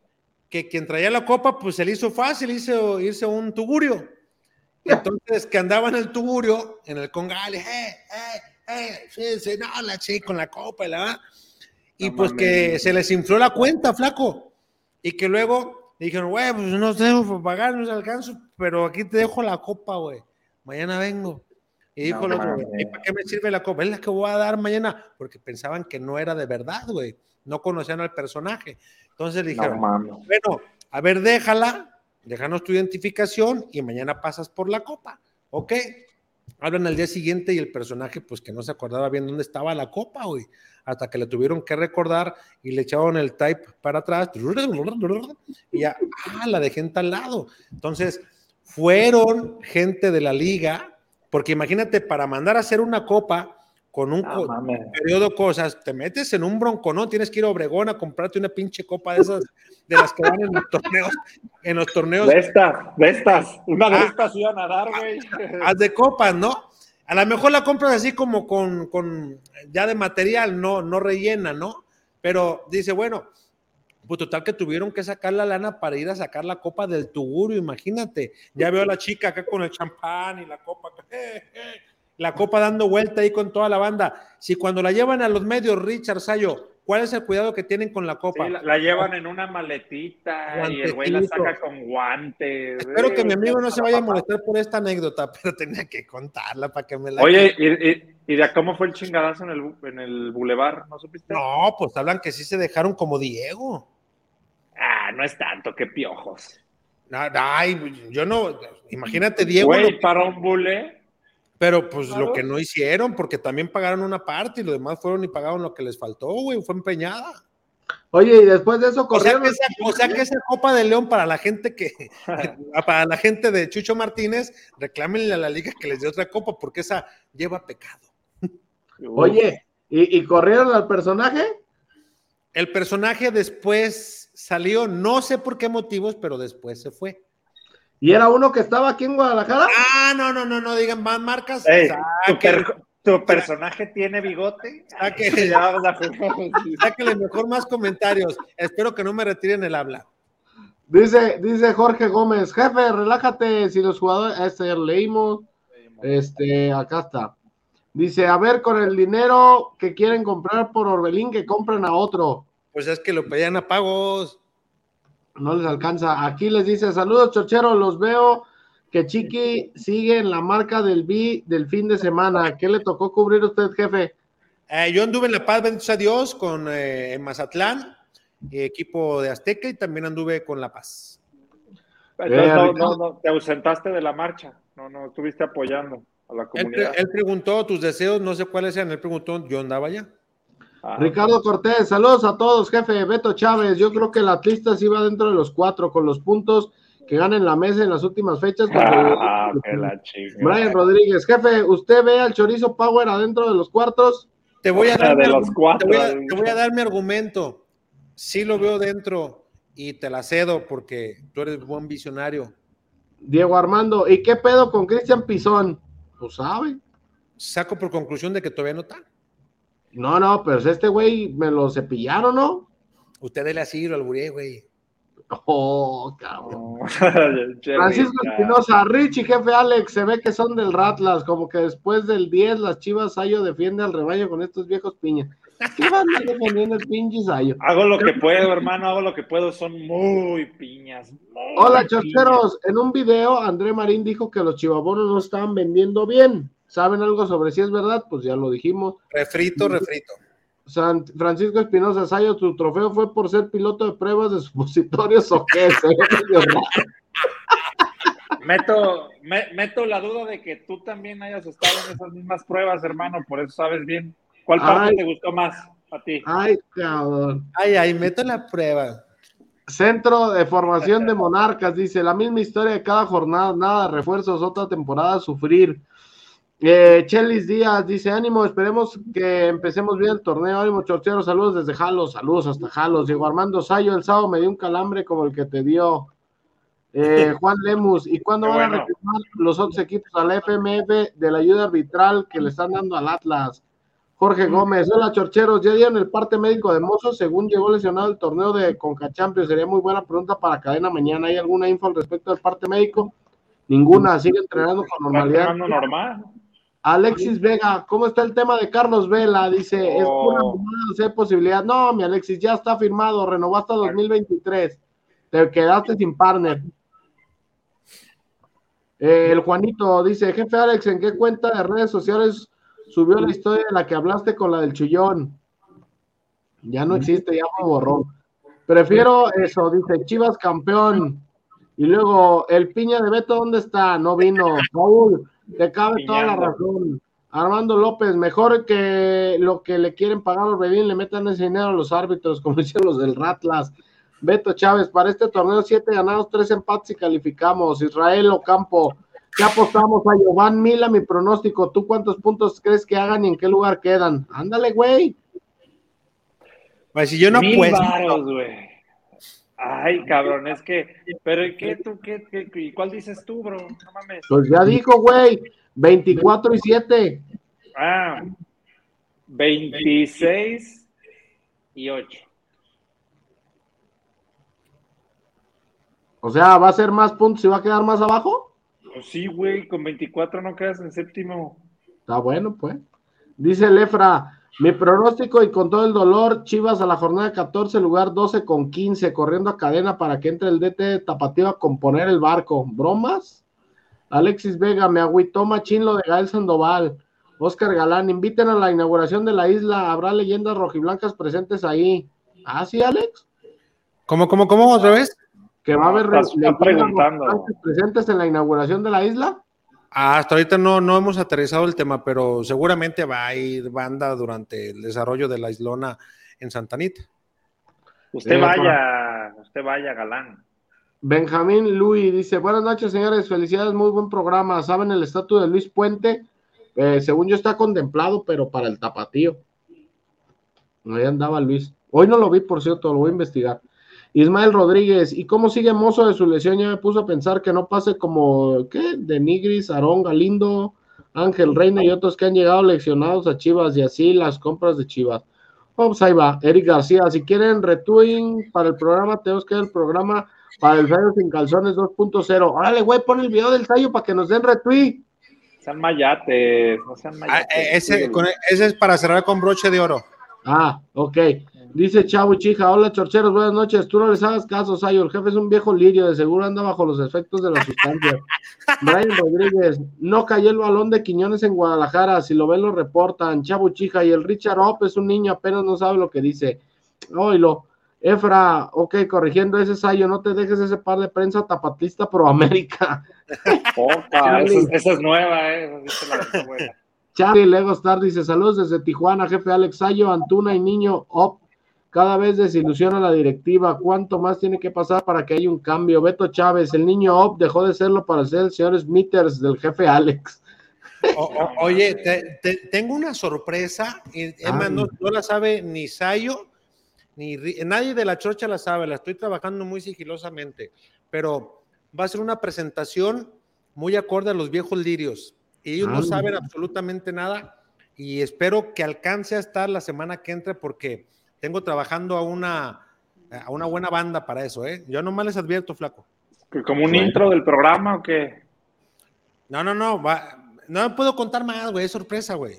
que quien traía la Copa pues se le hizo fácil hizo, un tugurio. Entonces, que andaba en el tugurio, en el congal, eh, eh, eh, sí, sí, no, la sí, con la Copa y la... Y pues que se les infló la cuenta, flaco. Y que luego le dijeron, güey, pues no tengo para pagar, no se alcanzo, pero aquí te dejo la copa, güey. Mañana vengo. Y dijo el otro. ¿y para qué me sirve la copa? Es la que voy a dar mañana, porque pensaban que no era de verdad, güey. No conocían al personaje. Entonces le dijeron, bueno, a ver, déjala, déjanos tu identificación y mañana pasas por la copa, ¿ok? Hablan al día siguiente y el personaje, pues que no se acordaba bien dónde estaba la copa, güey, hasta que le tuvieron que recordar y le echaron el type para atrás y ya, ah, la dejé en tal lado. Entonces, fueron gente de la liga, porque imagínate, para mandar a hacer una copa con un No co- periodo cosas, te metes en un bronco, ¿no? Tienes que ir a Obregón a comprarte una pinche copa de esas, de las que van en los torneos, en los torneos, De estas, de estas. Una de Ah. estas iban a dar, güey. haz de copas, ¿no? A lo mejor la compras así como con, con ya de material, no, no rellena, ¿no? Pero dice, bueno, pues total que tuvieron que sacar la lana para ir a sacar la copa del tugurio, imagínate. Ya veo a la chica acá con el champán y la copa, eh, eh, la copa dando vuelta ahí con toda la banda. Si cuando la llevan a los medios, Richard Sayo, ¿cuál es el cuidado que tienen con la copa? Sí, la, la llevan en una maletita y el güey la saca con guantes. Espero que mi amigo no se vaya a molestar por esta anécdota, pero tenía que contarla para que me la... Oye, ¿y, y, y de cómo fue el chingadazo en el, en el bulevar? ¿No supiste? No, pues hablan que sí se dejaron como Diego. Ah, no es tanto, qué piojos. Ay, yo no, imagínate Diego, Güey, lo- para un bule. Pero pues Claro. lo que no hicieron, porque también pagaron una parte y lo demás fueron y pagaron lo que les faltó, güey, fue empeñada. Oye, y después de eso O sea, corrieron. que esa, o sea que esa Copa de León para la gente que, para la gente de Chucho Martínez, reclámenle a la liga que les dé otra copa, porque esa lleva pecado. Oye, ¿y, y corrieron al personaje? El personaje después salió, no sé por qué motivos, pero después se fue. ¿Y era uno que estaba aquí en Guadalajara? Ah, no, no, no, no digan más marcas. Ey, tu, per- tu personaje tiene bigote. Sáquenle- Ya vamos a jugar. sáquenle mejor más comentarios. Espero que no me retiren el habla. Dice, dice Jorge Gómez, jefe, relájate, si los jugadores, este leímos, este, acá está. Dice, a ver, con el dinero que quieren comprar por Orbelín, que compren a otro. Pues es que lo pedían a pagos. No les alcanza. Aquí les dice, saludos, chocheros, los veo que Chiqui sigue en la marca del B del fin de semana. ¿Qué le tocó cubrir usted, jefe? Eh, yo anduve en La Paz, bendito sea Dios, con eh, en Mazatlán, eh, equipo de Azteca, y también anduve con La Paz. Entonces, Eh, no, no, no, te ausentaste de la marcha. No, no, estuviste apoyando a la Él, comunidad. él preguntó tus deseos, no sé cuáles eran. Él preguntó, yo andaba allá. Ah, Ricardo Cortés, saludos a todos, jefe. Beto Chávez, yo creo que el Atlista sí va dentro de los cuatro con los puntos que ganen la mesa en las últimas fechas. porque- Ah, que la. Brian Rodríguez, jefe, ¿usted ve al Chorizo Power adentro de los cuartos? Te voy a dar, De mi, los cuatro, te voy a, te voy a dar mi argumento. Sí lo veo dentro y te la cedo porque tú eres buen visionario. Diego Armando, ¿y qué pedo con Cristian Pizón? Pues sabe. Saco por conclusión de que todavía no está. No, no, pero este güey me lo cepillaron, ¿no? Usted dele así, lo alburé, güey. Oh, cabrón. Francisco. Espinosa, Richie, jefe Alex, se ve que son del Ratlas, como que después del 10 las Chivas Sayo defiende al rebaño con estos viejos piñas. ¿Qué van a defendiendo el pinche Sayo? Hago lo que puedo, hermano, hago lo que puedo. Son muy piñas. muy Hola, piñas. chocheros. En un video, André Marín dijo que los chivabonos no estaban vendiendo bien. ¿Saben algo sobre si es verdad? Pues ya lo dijimos. Refrito, refrito. San Francisco Espinosa Sayo, tu trofeo fue por ser piloto de pruebas de supositorios o qué? meto, meto la duda de que tú también hayas estado en esas mismas pruebas, hermano, por eso sabes bien. ¿Cuál parte te gustó más a ti? Ay, cabrón. Ay, ay, meto la prueba. Centro de formación de monarcas, dice, la misma historia de cada jornada, nada refuerzos, otra temporada sufrir. Eh, Chelis Díaz dice, ánimo, esperemos que empecemos bien el torneo, ánimo Chorchero, saludos desde Jalos, saludos hasta Jalos. Diego Armando Sayo, el sábado me dio un calambre como el que te dio eh, Juan Lemus. ¿Y cuándo van a reclamar los otros equipos a la FMF de la ayuda arbitral que le están dando al Atlas? Jorge Gómez, hola Chorcheros, ya dieron el parte médico de Mozo, según llegó lesionado el torneo de Concachampions, sería muy buena pregunta para cadena mañana, ¿hay alguna info al respecto del parte médico? Ninguna, sigue entrenando con normalidad. normal. Alexis Vega, ¿cómo está el tema de Carlos Vela? Dice, es pura no hay posibilidad. No, mi Alexis, ya está firmado, renovó hasta 2023. Te quedaste sin partner. Eh, el Juanito dice, jefe Alex, ¿en qué cuenta de redes sociales subió la historia de la que hablaste con la del chillón. Ya no existe, ya me borró. Prefiero eso, dice Chivas campeón. Y luego, el piña de Beto, ¿dónde está? No vino. Raúl, te cabe toda la razón. Armando López, mejor que lo que le quieren pagar a los Bedín, le metan ese dinero a los árbitros, como dicen los del Ratlas. Beto Chávez, para este torneo, siete ganados, tres empates y calificamos. Israel Ocampo, ¿Qué apostamos a Giovanni Mila? Mi pronóstico. ¿Tú cuántos puntos crees que hagan y en qué lugar quedan? Ándale, güey. Pues si yo no Mil güey. Ay, cabrón, es que, pero ¿qué tú, qué, qué, cuál dices tú, bro? No mames. Pues ya dijo, güey, 24 y 7. Ah, 26 y 8. O sea, ¿va a ser más puntos y va a quedar más abajo? Pues sí, güey, con 24 no quedas en séptimo. Está bueno, pues. Dice Lefra, mi pronóstico y con todo el dolor, Chivas a la jornada 14, lugar 12 con 15, corriendo a cadena para que entre el DT de Tapativa a componer el barco. ¿Bromas? Alexis Vega, me agüitó machín lo de Gael Sandoval. Oscar Galán, inviten a la inauguración de la isla, habrá leyendas rojiblancas presentes ahí. ¿Ah, sí, Alex? ¿Cómo, cómo, cómo? ¿Otra vez? que va a haber preguntando. presentes en la inauguración de la isla? Hasta ahorita no, no hemos aterrizado el tema, pero seguramente va a ir banda durante el desarrollo de la islona en Santanita. Usted vaya, usted vaya, galán. Benjamín Luis dice, buenas noches, señores, felicidades, muy buen programa. ¿Saben el estatus de Luis Puente? Eh, según yo está contemplado, pero para el tapatío. Ahí andaba Luis. Hoy no lo vi, por cierto, lo voy a investigar. Ismael Rodríguez, ¿y cómo sigue Mozo de su lesión? Ya me puso a pensar que no pase como, ¿qué? De Nigris, Aarón, Galindo, Ángel Reina y otros que han llegado leccionados a Chivas y así las compras de Chivas. Vamos, pues ahí va, Eric García, si quieren retweeting para el programa, tenemos que ver el programa para el Tallo sin calzones 2.0. Órale, güey, pon el video del tallo para que nos den retweet. Sean mayates, no sean ah, mayates. ese, ese es para cerrar con broche de oro. Ah, ok. Dice Chavo Chija, hola chorcheros, buenas noches. Tú no les hagas caso, Sayo. El jefe es un viejo lirio, de seguro anda bajo los efectos de la sustancia. Brian Rodríguez, no cayó el balón de Quiñones en Guadalajara. Si lo ven, lo reportan. Chavo Chija, y el Richard Op es un niño, apenas no sabe lo que dice. Oilo. Efra, ok, corrigiendo ese Sayo, no te dejes ese par de prensa tapatista pro América. esa, es nueva, eh. Charlie Lego Star dice: Saludos desde Tijuana, jefe Alex Sayo, Antuna y niño Op cada vez desilusiona la directiva. ¿Cuánto más tiene que pasar para que haya un cambio? Beto Chávez, el niño Op dejó de serlo para ser el señor Smithers del jefe Alex. oye, tengo una sorpresa. Y, no, la sabe ni Sayo, ni nadie de la chocha la sabe. La estoy trabajando muy sigilosamente. Pero va a ser una presentación muy acorde a los viejos lirios. Y ellos no ah. saben absolutamente nada. Y espero que alcance a estar la semana que entre porque tengo trabajando a una, a una buena banda para eso, ¿eh? Yo nomás les advierto, flaco. ¿Como un intro del programa o qué? No, no, no, va, no puedo contar más, güey, es sorpresa, güey.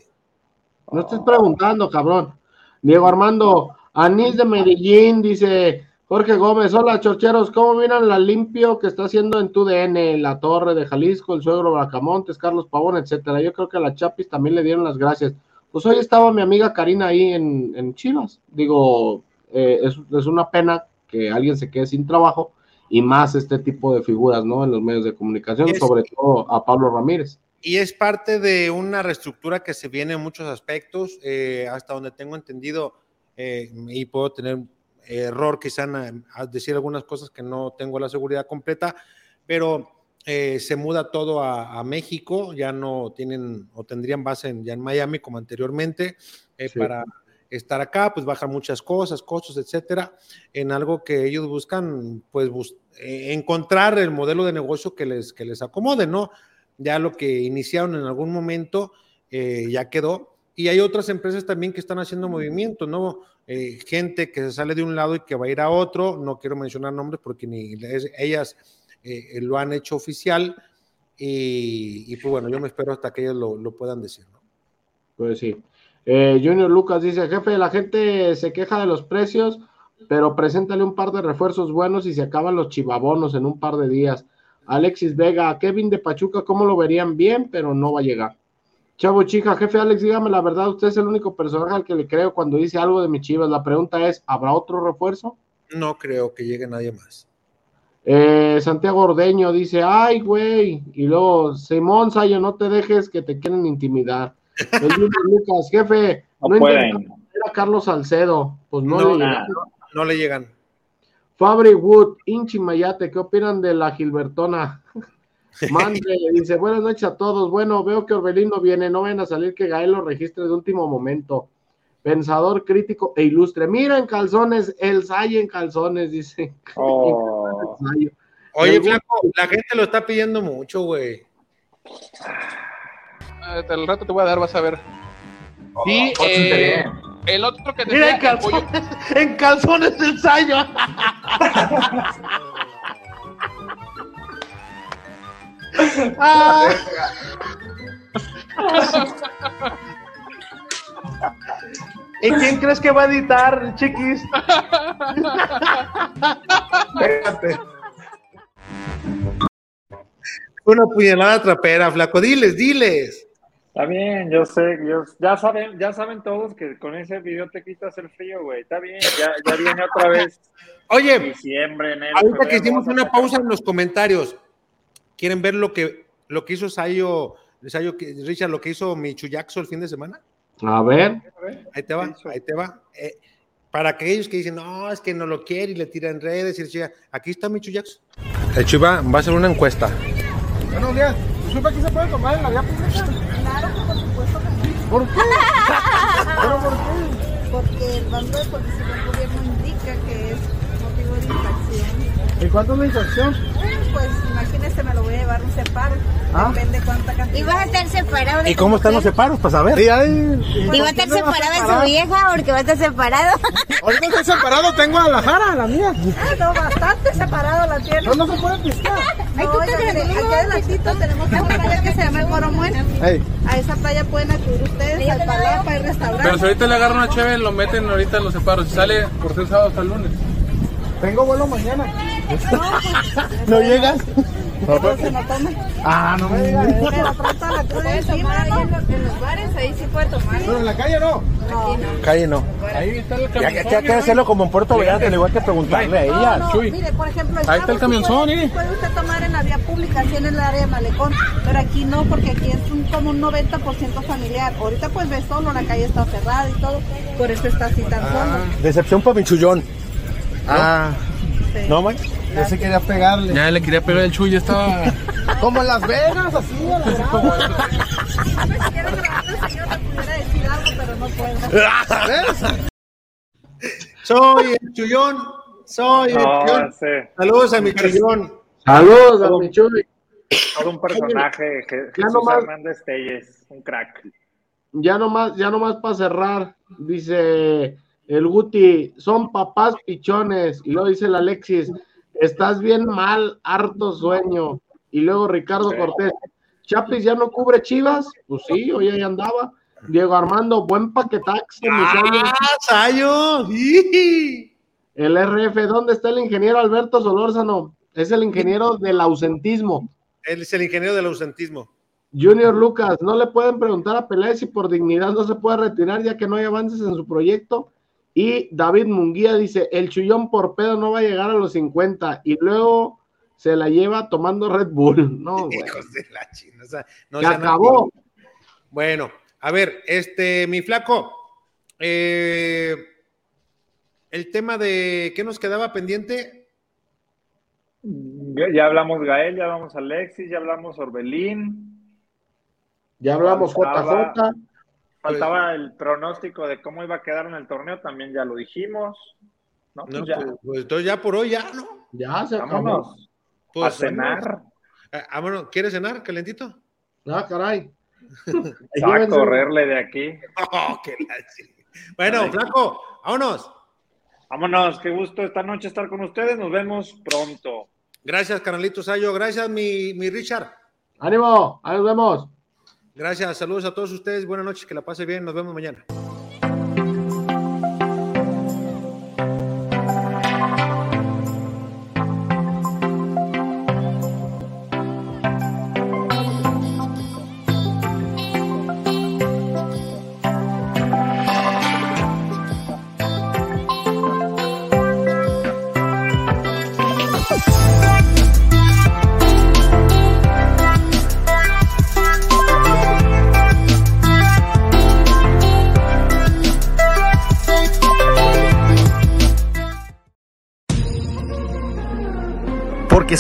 No estés preguntando, cabrón. Diego Armando, Anís de Medellín dice, Jorge Gómez, hola chorcheros, ¿cómo miran la limpio que está haciendo en tu DN, la Torre de Jalisco, el suegro Bracamontes, Carlos Pavón, etcétera? Yo creo que a la Chapis también le dieron las gracias. Pues hoy estaba mi amiga Karina ahí en, en Chivas. Digo, eh, es, es, una pena que alguien se quede sin trabajo y más este tipo de figuras, ¿no? En los medios de comunicación, es, sobre todo a Pablo Ramírez. Y es parte de una reestructura que se viene en muchos aspectos, eh, hasta donde tengo entendido, eh, y puedo tener error quizá en decir algunas cosas que no tengo la seguridad completa, pero eh, se muda todo a, a, México, ya no tienen o tendrían base en, ya en Miami como anteriormente, eh, sí. para estar acá, pues bajan muchas cosas, costos, etcétera, en algo que ellos buscan, pues bus eh, encontrar el modelo de negocio que les, que les acomode, ¿no? Ya lo que iniciaron en algún momento ya quedó. Y hay otras empresas también que están haciendo movimiento, ¿no? Eh, gente que se sale de un lado y que va a ir a otro, no quiero mencionar nombres porque ni ellas eh, lo han hecho oficial y, y, pues bueno, yo me espero hasta que ellos lo, lo puedan decir, ¿no? Pues sí. Eh, Junior Lucas dice, jefe, la gente se queja de los precios, pero preséntale un par de refuerzos buenos y se acaban los chivabonos en un par de días. Alexis Vega, Kevin de Pachuca, ¿cómo lo verían bien? Pero no va a llegar. Chavo Chica, jefe Alex, dígame la verdad, usted es el único personaje al que le creo cuando dice algo de mi chivas. La pregunta es, ¿habrá otro refuerzo? No creo que llegue nadie más. Eh, Santiago Ordeño dice, ay, güey, y luego, Simón Sayo, no te dejes que te quieren intimidar. Lucas, jefe, no, no pueden. a Carlos Salcedo, pues no, no le llegan. No, no, le llegan. Fabri Wood, Inchi Mayate, ¿qué opinan de la Gilbertona? Mande, dice, buenas noches a todos. Bueno, veo que Orbelín no viene, no vayan a salir que Gael lo registre de último momento. Pensador crítico e ilustre. Mira en calzones, el Sayo en calzones, dice. Oh. Oye, Flaco, la gente lo está pidiendo mucho, güey. El rato te voy a dar, vas a ver. Oh, y eh, el otro que te Mira en calzones, en calzones el Sayo. ah. ¿Y quién crees que va a editar, chiquis? Espérate. Una puñalada trapera, flaco. Diles, diles. Está bien, yo sé, yo, ya saben, ya saben todos que con ese video te quitas el frío, güey. Está bien, ya, ya viene otra vez. Oye, diciembre, enero, ahorita febrero, que hicimos una pausa en los comentarios, ¿quieren ver lo que, lo que hizo Sayo, Sayo, Richard, lo que hizo Michuyaxo el fin de semana? A ver. Ahí te va, ahí te va. Eh, para aquellos que dicen, no, es que no lo quiere y le tira en redes, y le aquí está Michuyaxo. El Chiva va a hacer una encuesta. Buenos días. ¿Supe que se puede tomar en la vía pública? Claro, por supuesto que sí. ¿Por qué? ¿Pero por qué? Porque el mando de policía del gobierno indica que es motivo de infracción. ¿Y cuánto es la infracción? Pues imagínese, me lo voy a llevar un separo. ¿Ah? Depende cuánta cantidad. ¿Y vas a estar separado de ¿Y cómo están los separos? Para saber. Sí, ahí, ¿Y va a estar separado de su vieja porque va a estar separado? Ahorita estoy separado, tengo a la Jara, la mía. Ah, no, bastante separado la tiene. No, no se puede piscar. No, no, oiga, mire, aquí adelantito tenemos una playa que se llama el Coromuen. Hey. A esa playa pueden acudir ustedes, al Palapa y restaurante. Pero si ahorita le agarran una chévere, lo meten ahorita en los separos. Si sale por ser sábado hasta el lunes. Tengo vuelo mañana. No, pues, ¿No llegas? Se toma. Ah, no me digas. Pero pronto la cruz encima, ¿no? En los bares ahí sí puede tomar. Pero en la calle no. No. Calle no. Ahí está el camión. ya, ya hay que hacerlo como en Puerto Vallarta, al igual que preguntarle a ella. No, mire, por ejemplo, Ahí está el camionzón, puede, mire. puede usted tomar en la vía pública, así en el área de malecón, pero aquí no, porque aquí es un, como un 90% familiar. Ahorita pues ves solo, la calle está cerrada y todo, por eso está así tan solo. Decepción para mi chullón. Ah, Sí. ¿No, Mike? yo se quería pegarle. Ya le quería pegar el chuy, ya estaba. Como en Las Vegas, así, a la brava. Si quiere grabar el señor, le pudiera decir algo, pero no puedo. ¿Ves? Soy el chullón. Soy el No, chullón. sí, Saludos a mi chullón. Saludos a mi Chuy. todo un personaje. Je- Ya Jesús nomás- Hernández Telles, un crack. Ya nomás, ya nomás para cerrar, dice el Guti, son papás pichones. Y luego dice el Alexis, estás bien mal, harto sueño. Y luego Ricardo Sí. Cortés, Chapis ya no cubre chivas. Pues sí, hoy ahí andaba. Diego Armando, buen paquetax. ¡Ah, Sayo! ¡Sí! El RF, ¿dónde está el ingeniero Alberto Solórzano? Es el ingeniero del ausentismo. Él es el ingeniero del ausentismo. Junior Lucas, no le pueden preguntar a Peláez si por dignidad no se puede retirar ya que no hay avances en su proyecto. Y David Munguía dice, el chullón por pedo no va a llegar a los 50 y luego se la lleva tomando Red Bull. No, güey. Hijos de la china. o sea, no Se acabó. Bueno, a ver, este, mi flaco, eh, el tema de qué nos quedaba pendiente. Ya hablamos Gael, ya hablamos Alexis, ya hablamos Orbelín. Ya hablamos JJ. Faltaba el pronóstico de cómo iba a quedar en el torneo, también ya lo dijimos. No, pues No, ya. pues, pues, entonces ya por hoy ya, ¿no? Ya se acabó. Vámonos. Pues, a cenar. Ah, vámonos. ¿Quieres cenar, calentito? Ah, caray. A correrle de aquí. Oh, qué Bueno, flaco, vámonos. Vámonos, qué gusto esta noche estar con ustedes. Nos vemos pronto. Gracias, Carnalito Sayo. Gracias, mi, mi Richard. Ánimo, ahí nos vemos. Gracias, saludos a todos ustedes. Buenas noches, que la pase bien. Nos vemos mañana.